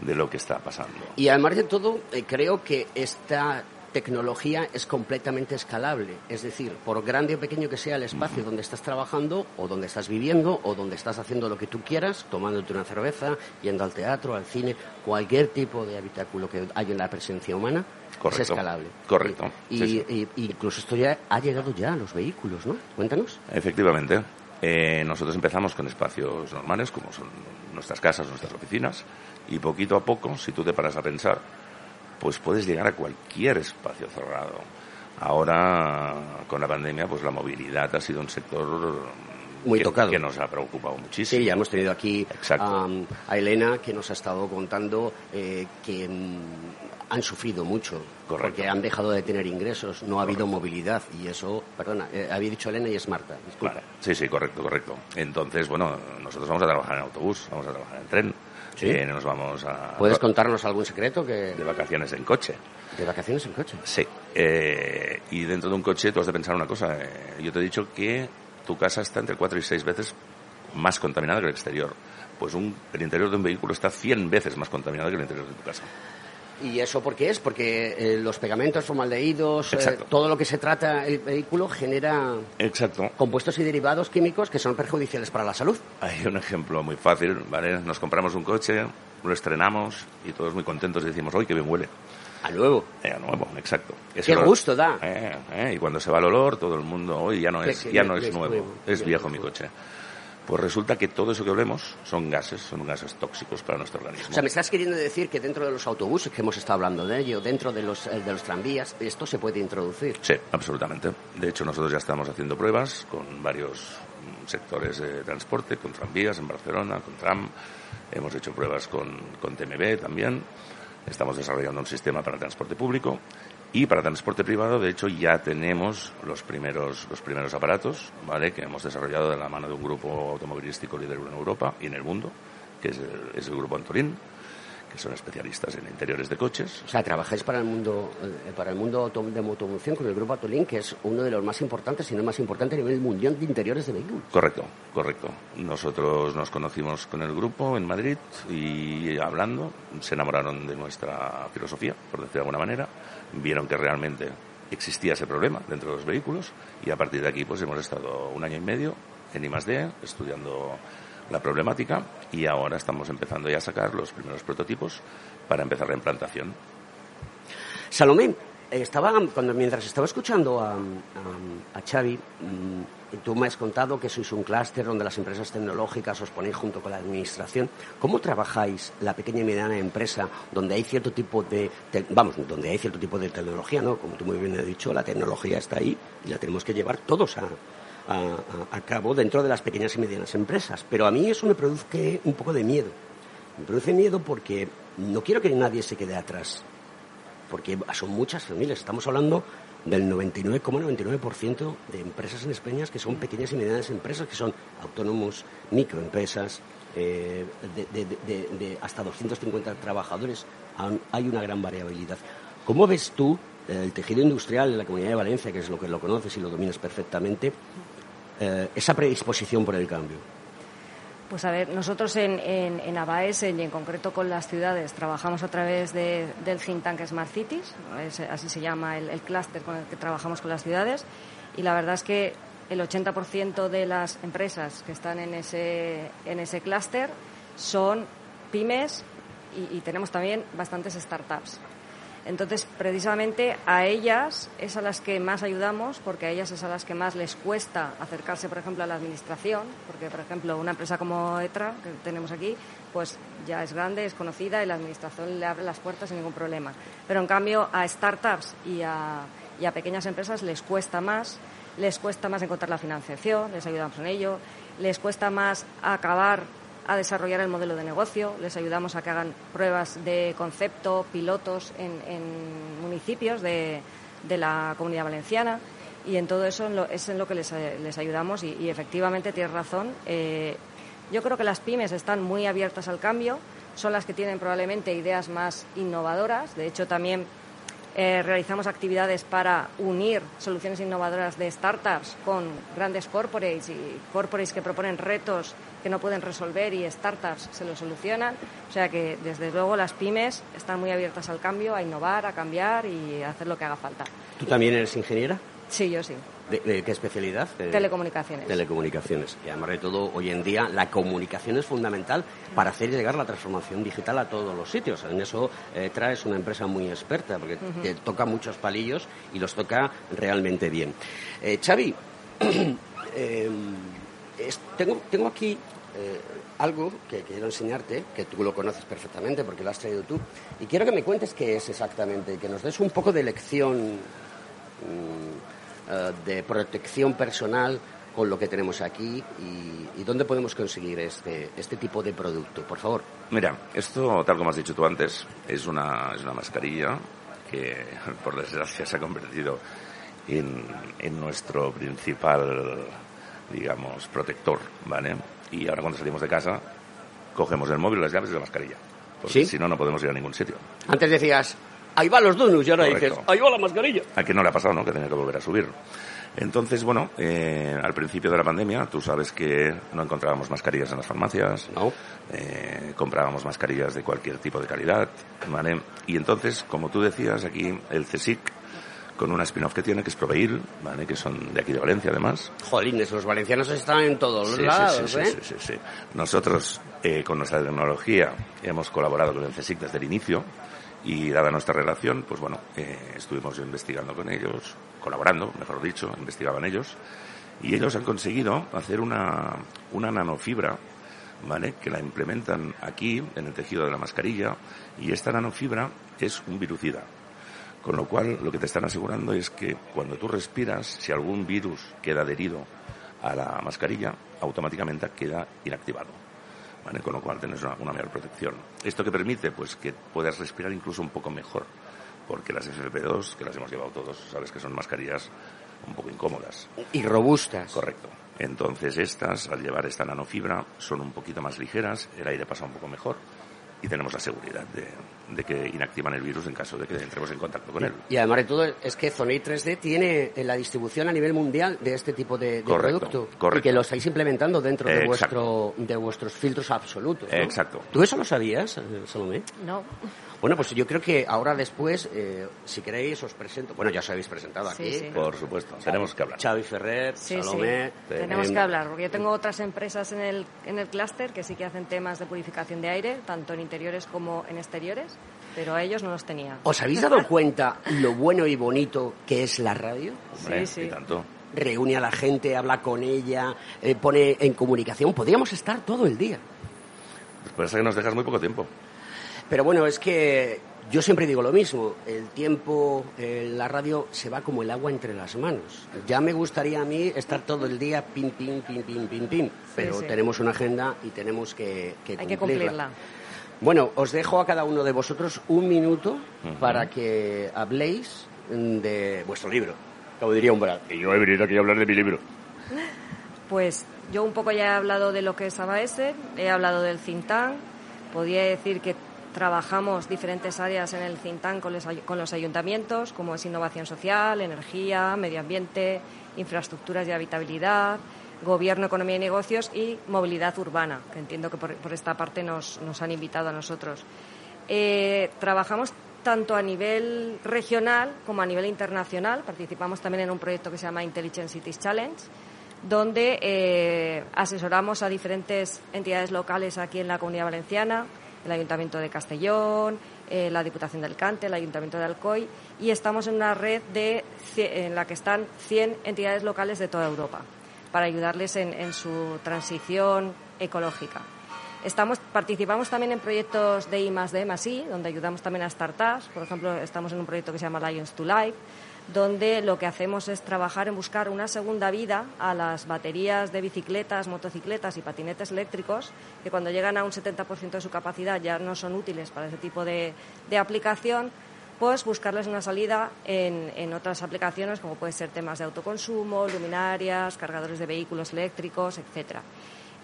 de lo que está pasando. Y además de todo, eh, creo que esta tecnología es completamente escalable. Es decir, por grande o pequeño que sea el espacio donde estás trabajando, o donde estás viviendo, o donde estás haciendo lo que tú quieras, tomándote una cerveza, yendo al teatro, al cine, cualquier tipo de habitáculo que haya en la presencia humana, Correcto. es escalable. Correcto. Y, Sí, sí. y- y incluso esto ya ha llegado ya a los vehículos, ¿no? Cuéntanos. Efectivamente. Eh, nosotros empezamos con espacios normales, como son nuestras casas, nuestras oficinas, y poquito a poco, si tú te paras a pensar, pues puedes llegar a cualquier espacio cerrado. Ahora, con la pandemia, pues la movilidad ha sido un sector Muy que, tocado. que nos ha preocupado muchísimo. Sí, ya hemos tenido aquí am, a Elena que nos ha estado contando eh, que mm, han sufrido mucho porque han dejado de tener ingresos, no ha habido movilidad y eso, perdona, eh, había dicho Elena y es Marta, disculpa. Vale. Sí, sí, correcto, correcto. Entonces, bueno, nosotros vamos a trabajar en autobús, vamos a trabajar en tren, Sí. eh, nos vamos a... ¿Puedes contarnos algún secreto que De vacaciones en coche. de vacaciones en coche? Sí. Eh, y dentro de un coche tú has de pensar una cosa. eh, yo te he dicho que tu casa está entre 4 y 6 veces más contaminada que el exterior. Pues un, el interior de un vehículo está 100 veces más contaminado que el interior de tu casa. ¿Y eso por qué es? Porque eh, los pegamentos formaldehídos, eh, todo lo que se trata el vehículo genera Exacto. compuestos y derivados químicos que son perjudiciales para la salud. Hay un ejemplo muy fácil, ¿vale? Nos compramos un coche, lo estrenamos y todos muy contentos y decimos, ¡ay, qué bien huele! A nuevo. Eh, a nuevo, exacto. Qué olor- gusto da. Eh, eh, y cuando se va el olor, todo el mundo, hoy ya no es, ya no es nuevo, es viejo mi coche. Pues resulta que todo eso que hablemos son gases, son gases tóxicos para nuestro organismo. O sea, me estás queriendo decir que dentro de los autobuses, que hemos estado hablando de ello, dentro de los, eh, de los tranvías, esto se puede introducir. Sí, absolutamente. De hecho, nosotros ya estamos haciendo pruebas con varios mm, sectores de transporte, con tranvías en Barcelona, con tram. Hemos hecho pruebas con, con TMB también. Estamos desarrollando un sistema para el transporte público y para transporte privado, de hecho, ya tenemos los primeros, los primeros aparatos, ¿vale? Que hemos desarrollado de la mano de un grupo automovilístico líder en Europa y en el mundo, que es el, es el grupo Antolín, que son especialistas en interiores de coches. O sea, trabajáis para el mundo, eh, para el mundo de motomoción con el grupo Atolín, que es uno de los más importantes, si no el más importante a nivel mundial de interiores de vehículos. Correcto, correcto. Nosotros nos conocimos con el grupo en Madrid y hablando se enamoraron de nuestra filosofía, por decir de alguna manera. Vieron que realmente existía ese problema dentro de los vehículos y a partir de aquí pues hemos estado un año y medio en I+D estudiando la problemática y ahora estamos empezando ya a sacar los primeros prototipos para empezar la implantación. Salomé, estaba, cuando, mientras estaba escuchando a, a, Xavi, mm, tú me has contado que sois un clúster donde las empresas tecnológicas os ponéis junto con la administración. ¿Cómo trabajáis la pequeña y mediana empresa donde hay cierto tipo de, vamos, donde hay cierto tipo de tecnología, ¿no? Como tú muy bien has dicho, la tecnología está ahí y la tenemos que llevar todos a, a, cabo dentro de las pequeñas y medianas empresas. Pero a mí eso me produce un poco de miedo. Me produce miedo porque no quiero que nadie se quede atrás porque son muchas familias. Estamos hablando del 99,99% de empresas en España que son pequeñas y medianas empresas, que son autónomos, microempresas, eh, de, de- de- de hasta 250 trabajadores. Hay una gran variabilidad. ¿Cómo ves tú el tejido industrial de la Comunidad de Valencia, que es lo que lo conoces y lo dominas perfectamente, eh, esa predisposición por el cambio? Pues a ver, nosotros en, en, en y en concreto con las ciudades trabajamos a través de- del think tank Smart Cities, así se llama el, clúster con el que trabajamos con las ciudades y la verdad es que el 80% de las empresas que están en ese, en ese clúster son pymes y tenemos también bastantes startups. Entonces, precisamente a ellas es a las que más ayudamos, porque a ellas es a las que más les cuesta acercarse, por ejemplo, a la administración, porque, por ejemplo, una empresa como ETRA, que tenemos aquí, pues ya es grande, es conocida y la administración le abre las puertas sin ningún problema. Pero, en cambio, a startups y a, y a pequeñas empresas les cuesta más, les cuesta más encontrar la financiación, les ayudamos en ello, les cuesta más acabar a desarrollar el modelo de negocio, les ayudamos a que hagan pruebas de concepto, pilotos en, municipios de, de la comunidad valenciana y en todo eso es en lo que les, les ayudamos y, y efectivamente tienes razón. eh, yo creo que las pymes están muy abiertas al cambio, son las que tienen probablemente ideas más innovadoras, de hecho también eh, realizamos actividades para unir soluciones innovadoras de startups con grandes corporates y corporates que proponen retos que no pueden resolver y startups se lo solucionan. O sea que, desde luego, las pymes están muy abiertas al cambio, a innovar, a cambiar y a hacer lo que haga falta. ¿Tú también eres ingeniera? Sí, yo sí. ¿De, de qué especialidad? De- Telecomunicaciones. Telecomunicaciones. Y además de todo, hoy en día la comunicación es fundamental para hacer llegar la transformación digital a todos los sitios. En eso eh, traes una empresa muy experta, porque te toca muchos palillos y los toca realmente bien. Eh, Xavi, eh, es- tengo, tengo aquí eh, algo que quiero enseñarte, que tú lo conoces perfectamente porque lo has traído tú, y quiero que me cuentes qué es exactamente, que nos des un poco de lección mm, eh, de protección personal con lo que tenemos aquí y, y dónde podemos conseguir este, este tipo de producto. Por favor. Mira, esto, tal como has dicho tú antes, es una, es una mascarilla que, por desgracia, se ha convertido en, en nuestro principal, digamos, protector, ¿vale? Y ahora cuando salimos de casa, cogemos el móvil, las llaves y la mascarilla. Porque ¿Sí? si no, no podemos ir a ningún sitio. Antes decías, ahí van los donuts, y ahora Correcto. dices, ahí va la mascarilla. ¿A no le ha pasado, no? Que tenía que volver a subir. Entonces, bueno, eh, al principio de la pandemia, tú sabes que no encontrábamos mascarillas en las farmacias. No. Eh, comprábamos mascarillas de cualquier tipo de calidad, ¿vale? Y entonces, como tú decías, aquí el CSIC, con una spin-off que tiene, que es Proveil, ¿vale? Que son de aquí de Valencia, además. Jolines, los valencianos están en todos los Sí, sí, lados, sí, ¿eh? sí, sí, sí. Nosotros, eh, con nuestra tecnología, hemos colaborado con el CSIC desde el inicio y dada nuestra relación, pues bueno, eh, estuvimos investigando con ellos, colaborando, mejor dicho, investigaban ellos Y ellos han conseguido hacer una, una nanofibra, ¿vale? Que la implementan aquí, en el tejido de la mascarilla, y esta nanofibra es un virucida. Con lo cual, lo que te están asegurando es que cuando tú respiras, si algún virus queda adherido a la mascarilla, automáticamente queda inactivado. ¿Vale? Con lo cual tienes una, una mayor protección. ¿Esto que permite? Pues que puedas respirar incluso un poco mejor. Porque las FFP2, que las hemos llevado todos, sabes que son mascarillas un poco incómodas. Y robustas. Correcto. Entonces estas, al llevar esta nanofibra, son un poquito más ligeras, el aire pasa un poco mejor y tenemos la seguridad de, de que inactivan el virus en caso de que entremos en contacto con él. Y además de todo, es que Zonei 3D tiene eh, la distribución a nivel mundial de este tipo de, de Correcto, producto. correcto. Y que lo estáis implementando dentro de, Exacto. vuestro, de vuestros filtros absolutos. ¿no? Exacto. ¿Tú eso lo sabías, eh, Salomé? No. Bueno, pues yo creo que ahora después, eh, si queréis, os presento. Bueno, ya os habéis presentado aquí. sí. Por supuesto, tenemos que hablar. Xavi Ferrer, Sí, sí. Salomé. Tenemos que hablar, porque yo tengo otras empresas en el, en el clúster que sí que hacen temas de purificación de aire, tanto en interiores como en exteriores, pero a ellos no los tenía. ¿Os habéis dado cuenta lo bueno y bonito que es la radio? Hombre, Sí, sí. y tanto. Reúne a la gente, habla con ella, eh, pone en comunicación. Podríamos estar todo el día. Por eso que nos dejas muy poco tiempo. Pero bueno, es que yo siempre digo lo mismo. El tiempo en la radio se va como el agua entre las manos. Ya me gustaría a mí estar todo el día pim, pim, pim, pim, pim, pim. Pero sí. tenemos una agenda y tenemos que, que Hay que cumplirla. cumplirla. Bueno, os dejo a cada uno de vosotros un minuto para que habléis de vuestro libro. Como diría un. Y yo he venido aquí a hablar de mi libro. Pues yo un poco ya he hablado de lo que es ABAS, he hablado del tank, podría decir que trabajamos diferentes áreas en el think tank con con los ayuntamientos, como es innovación social, energía, medio ambiente, infraestructuras de habitabilidad, gobierno, economía y negocios y movilidad urbana, que entiendo que por, por esta parte nos, nos han invitado a nosotros. Eh, trabajamos tanto a nivel regional como a nivel internacional. Participamos también en un proyecto que se llama Intelligent Cities Challenge, donde eh, asesoramos a diferentes entidades locales aquí en la Comunidad Valenciana, el Ayuntamiento de Castellón, eh, la Diputación de Alicante, el Ayuntamiento de Alcoy, y estamos en una red de, en la que están 100 entidades locales de toda Europa para ayudarles en, su transición ecológica. Estamos, participamos también en proyectos de I más D I, donde ayudamos también a startups. Por ejemplo, estamos en un proyecto que se llama Lions to Life, donde lo que hacemos es trabajar en buscar una segunda vida a las baterías de bicicletas, motocicletas y patinetes eléctricos, que cuando llegan a un 70% de su capacidad ya no son útiles para ese tipo de, de aplicación, pues buscarles una salida en, en otras aplicaciones, como pueden ser temas de autoconsumo, luminarias, cargadores de vehículos eléctricos, etcétera.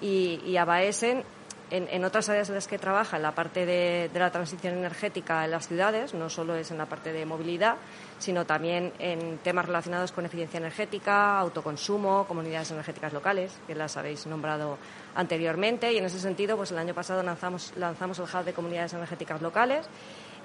Y, y Abaesen, en, otras áreas en las que trabaja, en la parte de, la transición energética en las ciudades, no solo es en la parte de movilidad, sino también en temas relacionados con eficiencia energética, autoconsumo, comunidades energéticas locales, que las habéis nombrado anteriormente. Y en ese sentido, pues el año pasado lanzamos, lanzamos el Hub de Comunidades Energéticas Locales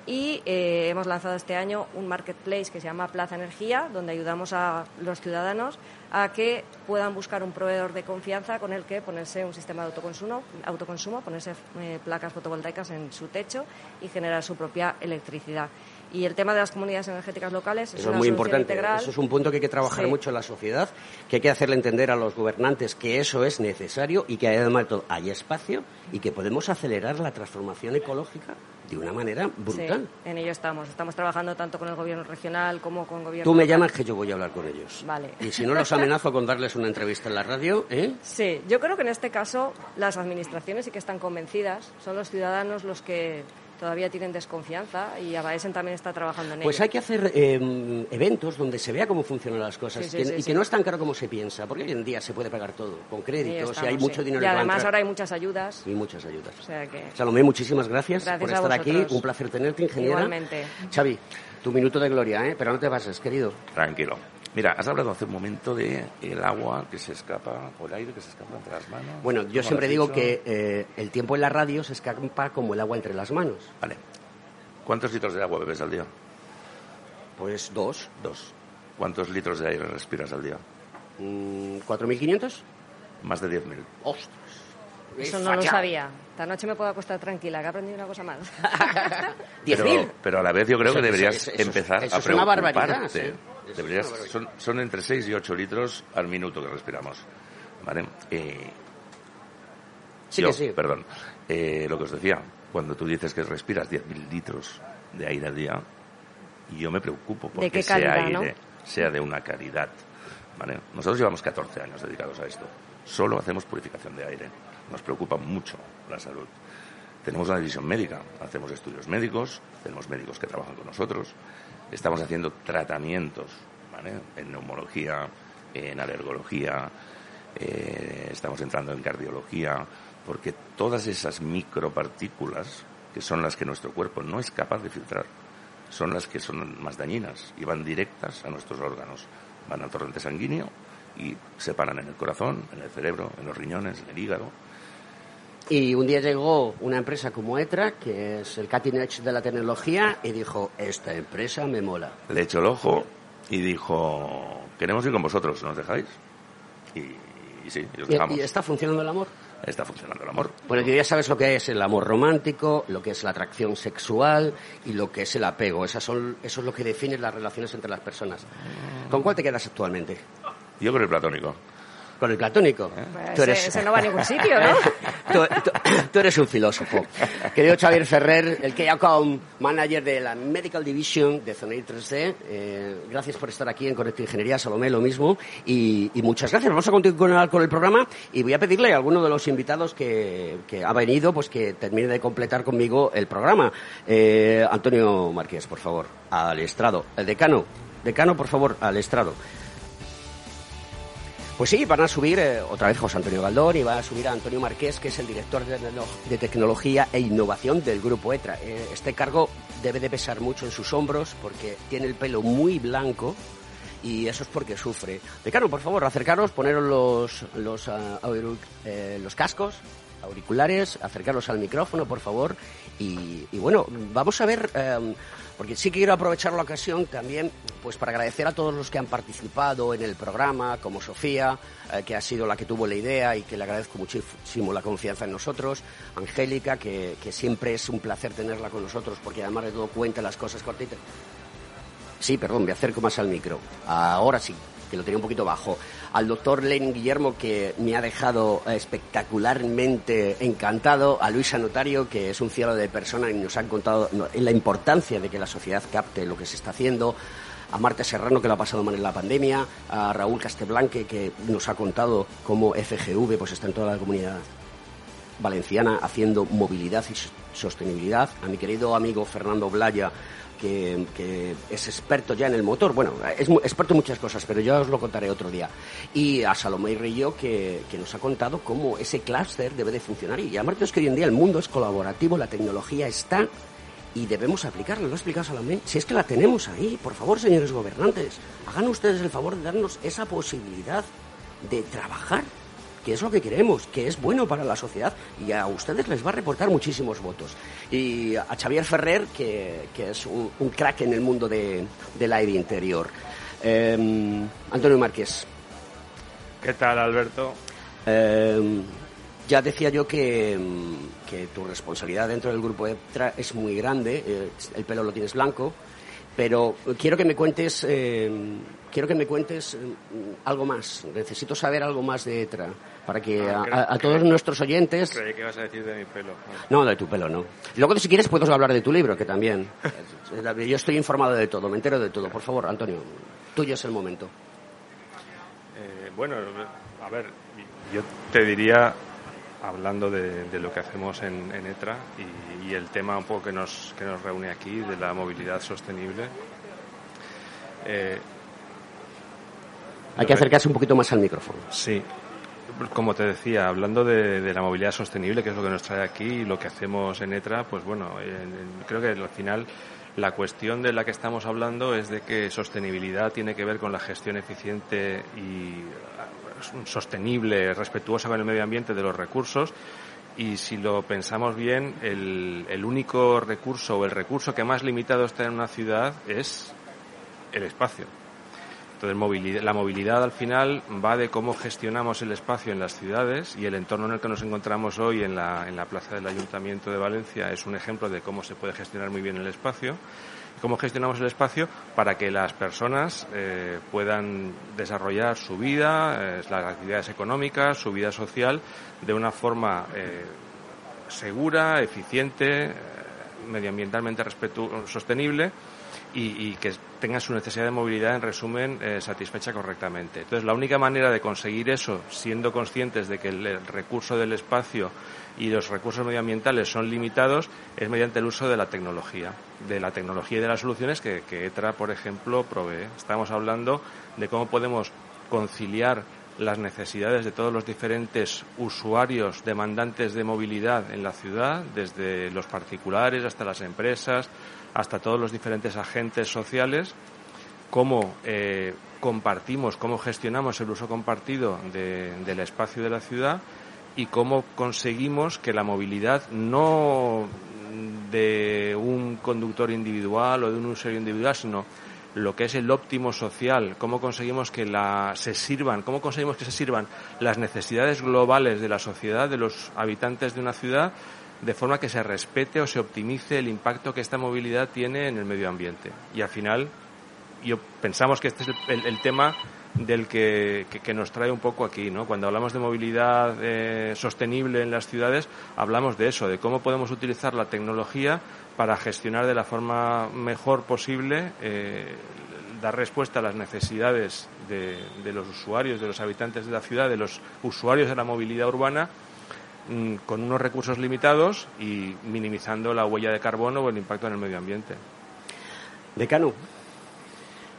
y eh, hemos lanzado este año un marketplace que se llama Plaza Energía, donde ayudamos a los ciudadanos a que puedan buscar un proveedor de confianza con el que ponerse un sistema de autoconsumo, autoconsumo ponerse eh, placas fotovoltaicas en su techo y generar su propia electricidad. Y el tema de las comunidades energéticas locales es Eso es una muy importante. integral. Eso es un punto que hay que trabajar Sí. mucho en la sociedad, que hay que hacerle entender a los gobernantes que eso es necesario y que además de todo hay espacio y que podemos acelerar la transformación ecológica de una manera brutal. Sí, en ello estamos. Estamos trabajando tanto con el gobierno regional como con gobierno Tú me local. llamas que yo voy a hablar con ellos. Vale. Y si no los amenazo con darles una entrevista en la radio, ¿eh? Sí, yo creo que en este caso las administraciones sí que están convencidas, son los ciudadanos los que todavía tienen desconfianza y Abaesen también está trabajando en Pues ello. hay que hacer eh, eventos donde se vea cómo funcionan las cosas Sí, sí, que- sí, y sí. que no es tan caro como se piensa, porque hoy en día se puede pagar todo, con créditos, y hay mucho sí. dinero Y además entrar. ahora hay muchas ayudas. Y muchas ayudas. O sea que... Salomé, muchísimas gracias, Gracias por estar aquí. Un placer tenerte, ingeniera. Igualmente. Xavi, tu minuto de gloria, ¿eh? Pero no te pases, querido. Tranquilo. Mira, has hablado hace un momento de el agua que se escapa, o el aire que se escapa entre las manos. Bueno, yo ¿Cómo siempre digo que eh, el tiempo en la radio se escapa como el agua entre las manos. Vale. ¿Cuántos litros de agua bebes al día? Pues dos. Dos. ¿Cuántos litros de aire respiras al día? Mm, ¿4.500? Más de 10.000. ¡Ostras! Eso no lo sabía. Esta noche me puedo acostar tranquila, que he aprendido una cosa más. Pero, pero a la vez yo creo que deberías eso- eso- empezar eso a es una barbaridad, preocuparte. sí. Deberías, son, son entre 6 y 8 litros al minuto que respiramos. ¿Vale? Eh, Sí yo, que sí. Perdón. Eh, lo que os decía, cuando tú dices que respiras 10.000 litros de aire al día, yo me preocupo porque qué calidad, aire sea de una calidad. ¿vale? Nosotros llevamos 14 años dedicados a esto. Solo hacemos purificación de aire. Nos preocupa mucho la salud. Tenemos una división médica, hacemos estudios médicos, tenemos médicos que trabajan con nosotros, estamos haciendo tratamientos ¿vale? en neumología, en alergología, eh, estamos entrando en cardiología, porque todas esas micropartículas, que son las que nuestro cuerpo no es capaz de filtrar, son las que son más dañinas y van directas a nuestros órganos. Van al torrente sanguíneo y se paran en el corazón, en el cerebro, en los riñones, en el hígado. Y un día llegó una empresa como ETRA, que es el cutting edge de la tecnología, y dijo, esta empresa me mola. Le echó el ojo y dijo, queremos ir con vosotros, ¿nos dejáis? Y, y sí, y os ¿Y, dejamos. y está funcionando el amor? Está funcionando el amor. Bueno, que ya sabes lo que es el amor romántico, lo que es la atracción sexual y lo que es el apego. Esas son, eso es lo que define las relaciones entre las personas. ¿Con cuál te quedas actualmente? Yo con el platónico. Con el platónico. Pues ese- ese no va a ningún sitio, ¿no? tú, tú- tú eres un filósofo. Querido Xavier Ferrer, el Key Account Manager de la Medical Division de Zonair 3D, eh, gracias por estar aquí en Conecta Ingeniería, Salomé, lo mismo, y, y muchas gracias. Vamos a continuar con el programa y voy a pedirle a alguno de los invitados que, que ha venido pues que termine de completar conmigo el programa. Eh, Antonio Márquez, por favor, al estrado. El decano, decano, por favor, al estrado. Pues sí, van a subir eh, otra vez José Antonio Galdón y va a subir a Antonio Marqués, que es el director de, tecno- de tecnología e innovación del grupo ETRA. Eh, este cargo debe de pesar mucho en sus hombros porque tiene el pelo muy blanco y eso es porque sufre. Decano, por favor, acercaros, poneros los, los, auric- eh, los cascos auriculares, acercaros al micrófono, por favor. Y, y bueno, vamos a ver, eh, porque sí quiero aprovechar la ocasión también pues para agradecer a todos los que han participado en el programa, como Sofía, eh, que ha sido la que tuvo la idea y que le agradezco muchísimo la confianza en nosotros, Angélica, que, que siempre es un placer tenerla con nosotros, porque además de todo cuenta las cosas cortitas. Sí, perdón, me acerco más al micro. Ahora sí, que lo tenía un poquito bajo. Al doctor Lenin Guillermo, que me ha dejado espectacularmente encantado. A Luisa Notario, que es un cielo de persona y nos han contado la importancia de que la sociedad capte lo que se está haciendo. A Marta Serrano, que lo ha pasado mal en la pandemia. A Raúl Casteblanque, que nos ha contado cómo FGV pues, está en toda la comunidad valenciana haciendo movilidad y sostenibilidad. A mi querido amigo Fernando Blaya, que, que es experto ya en el motor. Bueno, es experto en muchas cosas, pero ya os lo contaré otro día. Y a Salomé Rillo, que, que nos ha contado cómo ese clúster debe de funcionar. Y además es que hoy en día el mundo es colaborativo, la tecnología está y debemos aplicarla. Lo ha explicado Salomé. Si es que la tenemos ahí, por favor, señores gobernantes, hagan ustedes el favor de darnos esa posibilidad de trabajar que es lo que queremos, que es bueno para la sociedad y a ustedes les va a reportar muchísimos votos. Y a Xavier Ferrer, que, que es un, un crack en el mundo de- del aire interior. Eh, Antonio Márquez. ¿Qué tal, Alberto? Eh, ya decía yo que, mm, que tu responsabilidad dentro del grupo ETRA es muy grande, eh, el pelo lo tienes blanco, pero quiero que me cuentes, eh, quiero que me cuentes eh, algo más. Necesito saber algo más de ETRA para que a, a- a todos nuestros oyentes. Creí que ibas a decir de mi pelo. No, de tu pelo no. Luego, si quieres, puedes hablar de tu libro, que también. Yo estoy informado de todo, me entero de todo. Por favor, Antonio, tuyo es el momento. Eh, bueno, a ver, yo te diría, hablando de, de lo que hacemos en, en ETRA y, y el tema un poco que nos, que nos reúne aquí, de la movilidad sostenible. eh, Hay que acercarse un poquito más al micrófono. Sí. Como te decía, hablando de, de la movilidad sostenible, que es lo que nos trae aquí y lo que hacemos en ETRA, pues bueno, en- en- creo que al final la cuestión de la que estamos hablando es de que sostenibilidad tiene que ver con la gestión eficiente y eh, sostenible, respetuosa con el medio ambiente de los recursos. Y si lo pensamos bien, el, el único recurso o el recurso que más limitado está en una ciudad es el espacio. Entonces, la movilidad al final va de cómo gestionamos el espacio en las ciudades y el entorno en el que nos encontramos hoy en la, en la plaza del Ayuntamiento de Valencia es un ejemplo de cómo se puede gestionar muy bien el espacio cómo gestionamos el espacio para que las personas eh, puedan desarrollar su vida, eh, las actividades económicas, su vida social de una forma eh, segura, eficiente, medioambientalmente sostenible y, que tengan su necesidad de movilidad, en resumen, eh, satisfecha correctamente. Entonces, la única manera de conseguir eso, siendo conscientes de que el, recurso del espacio y los recursos medioambientales son limitados, es mediante el uso de la tecnología, de la tecnología y de las soluciones que, que ETRA, por ejemplo, provee. Estamos hablando de cómo podemos conciliar las necesidades de todos los diferentes usuarios demandantes de movilidad en la ciudad, desde los particulares hasta las empresas, hasta todos los diferentes agentes sociales, cómo eh, compartimos, cómo gestionamos el uso compartido del espacio de la ciudad y cómo conseguimos que la movilidad no de un conductor individual o de un usuario individual, sino lo que es el óptimo social, cómo conseguimos que la, se sirvan, cómo conseguimos que se sirvan las necesidades globales de la sociedad, de los habitantes de una ciudad, de forma que se respete o se optimice el impacto que esta movilidad tiene en el medio ambiente. Y al final, yo pensamos que este es el, tema del que, nos trae un poco aquí, ¿no? Cuando hablamos de movilidad eh, sostenible en las ciudades, hablamos de eso, de cómo podemos utilizar la tecnología para gestionar de la forma mejor posible, eh, dar respuesta a las necesidades de, los usuarios, de los habitantes de la ciudad, de los usuarios de la movilidad urbana, mm, con unos recursos limitados y minimizando la huella de carbono o el impacto en el medio ambiente. Decano,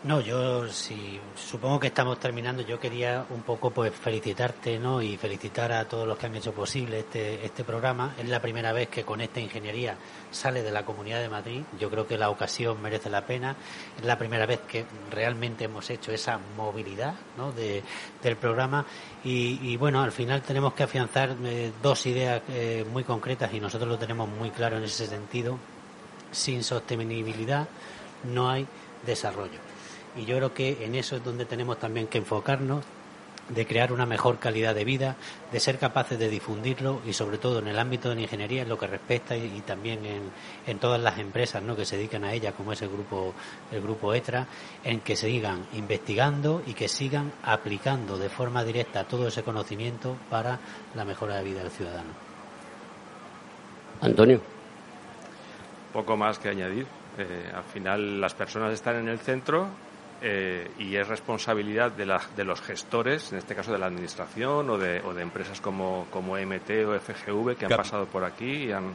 no, yo sí, supongo que estamos terminando. Yo quería un poco pues felicitarte, ¿no? Y felicitar a todos los que han hecho posible este, este programa. Es la primera vez que con esta ingeniería sale de la Comunidad de Madrid. Yo creo que la ocasión merece la pena. Es la primera vez que realmente hemos hecho esa movilidad, ¿no? De, del programa. Y, bueno, al final tenemos que afianzar eh, dos ideas eh, muy concretas y nosotros lo tenemos muy claro en ese sentido. Sin sostenibilidad no hay desarrollo y yo creo que en eso es donde tenemos también que enfocarnos de crear una mejor calidad de vida, de ser capaces de difundirlo y sobre todo en el ámbito de la ingeniería en lo que respecta y, también en, todas las empresas ¿no? que se dedican a ella, como es el grupo, el grupo ETRA, en que sigan investigando y que sigan aplicando de forma directa todo ese conocimiento para la mejora de vida del ciudadano. Antonio. Poco más que añadir. Eh, al final las personas están en el centro eh, y es responsabilidad de, de, los gestores, en este caso de la administración o de, o de empresas como, como MT o FGV que han pasado por aquí y han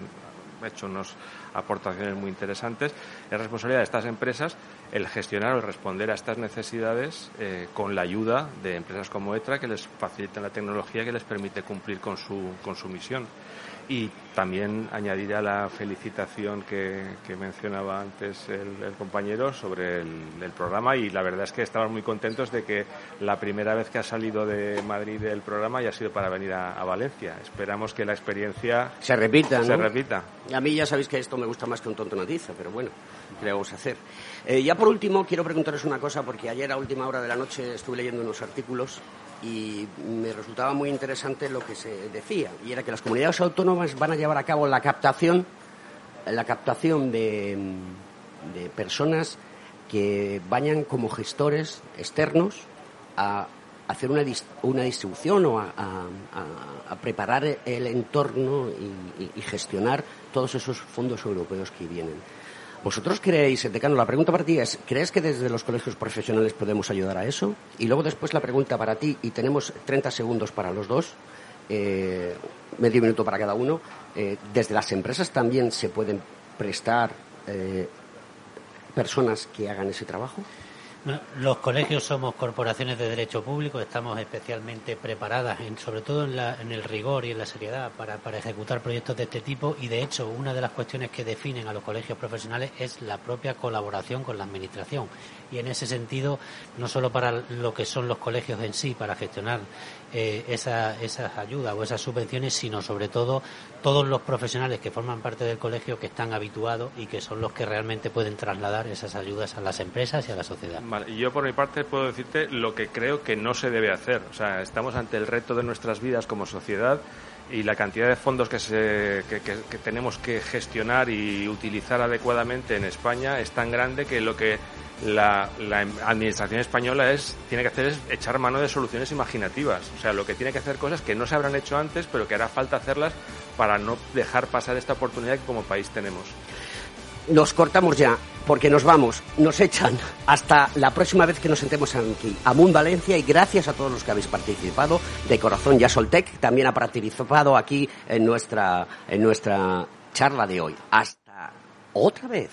hecho unas aportaciones muy interesantes. Es responsabilidad de estas empresas el gestionar o el responder a estas necesidades eh, con la ayuda de empresas como ETRA que les facilitan la tecnología que les permite cumplir con su, con su misión. Y también añadiré la felicitación que, mencionaba antes el, compañero sobre el, programa y la verdad es que estamos muy contentos de que la primera vez que ha salido de Madrid el programa haya sido para venir a, Valencia. Esperamos que la experiencia se repita. Se repita. A mí ya sabéis que esto me gusta más que un tonto noticia, pero bueno, ¿qué le vamos a hacer? Eh, ya por último, quiero preguntaros una cosa, porque ayer a última hora de la noche estuve leyendo unos artículos y me resultaba muy interesante lo que se decía y era que las comunidades autónomas van a llevar a cabo la captación la captación de, personas que vayan como gestores externos a hacer una, una distribución o a, preparar el entorno y gestionar todos esos fondos europeos que vienen. ¿Vosotros creéis, decano, la pregunta para ti es, ¿crees que desde los colegios profesionales podemos ayudar a eso? Y luego después la pregunta para ti, y tenemos 30 segundos para los dos, eh, medio minuto para cada uno, eh, ¿desde las empresas también se pueden prestar eh, personas que hagan ese trabajo? Los colegios somos corporaciones de derecho público, estamos especialmente preparadas, sobre todo en, el rigor y en la seriedad, para, ejecutar proyectos de este tipo y, de hecho, una de las cuestiones que definen a los colegios profesionales es la propia colaboración con la Administración. Y en ese sentido, no solo para lo que son los colegios en sí, para gestionar eh, esa, esas ayudas o esas subvenciones, sino sobre todo todos los profesionales que forman parte del colegio que están habituados y que son los que realmente pueden trasladar esas ayudas a las empresas y a la sociedad. Vale, yo por mi parte puedo decirte lo que creo que no se debe hacer. O sea, estamos ante el reto de nuestras vidas como sociedad y la cantidad de fondos que, se, que, que, tenemos que gestionar y utilizar adecuadamente en España es tan grande que lo que la, la, administración española es tiene que hacer es echar mano de soluciones imaginativas. O sea, lo que tiene que hacer cosas que no se habrán hecho antes, pero que hará falta hacerlas para no dejar pasar esta oportunidad que como país tenemos. Nos cortamos ya, porque nos vamos, nos echan hasta la próxima vez que nos sentemos aquí, a Mundo Valencia, y gracias a todos los que habéis participado, de corazón ya Soltec también ha participado aquí en nuestra, en nuestra charla de hoy. Hasta otra vez.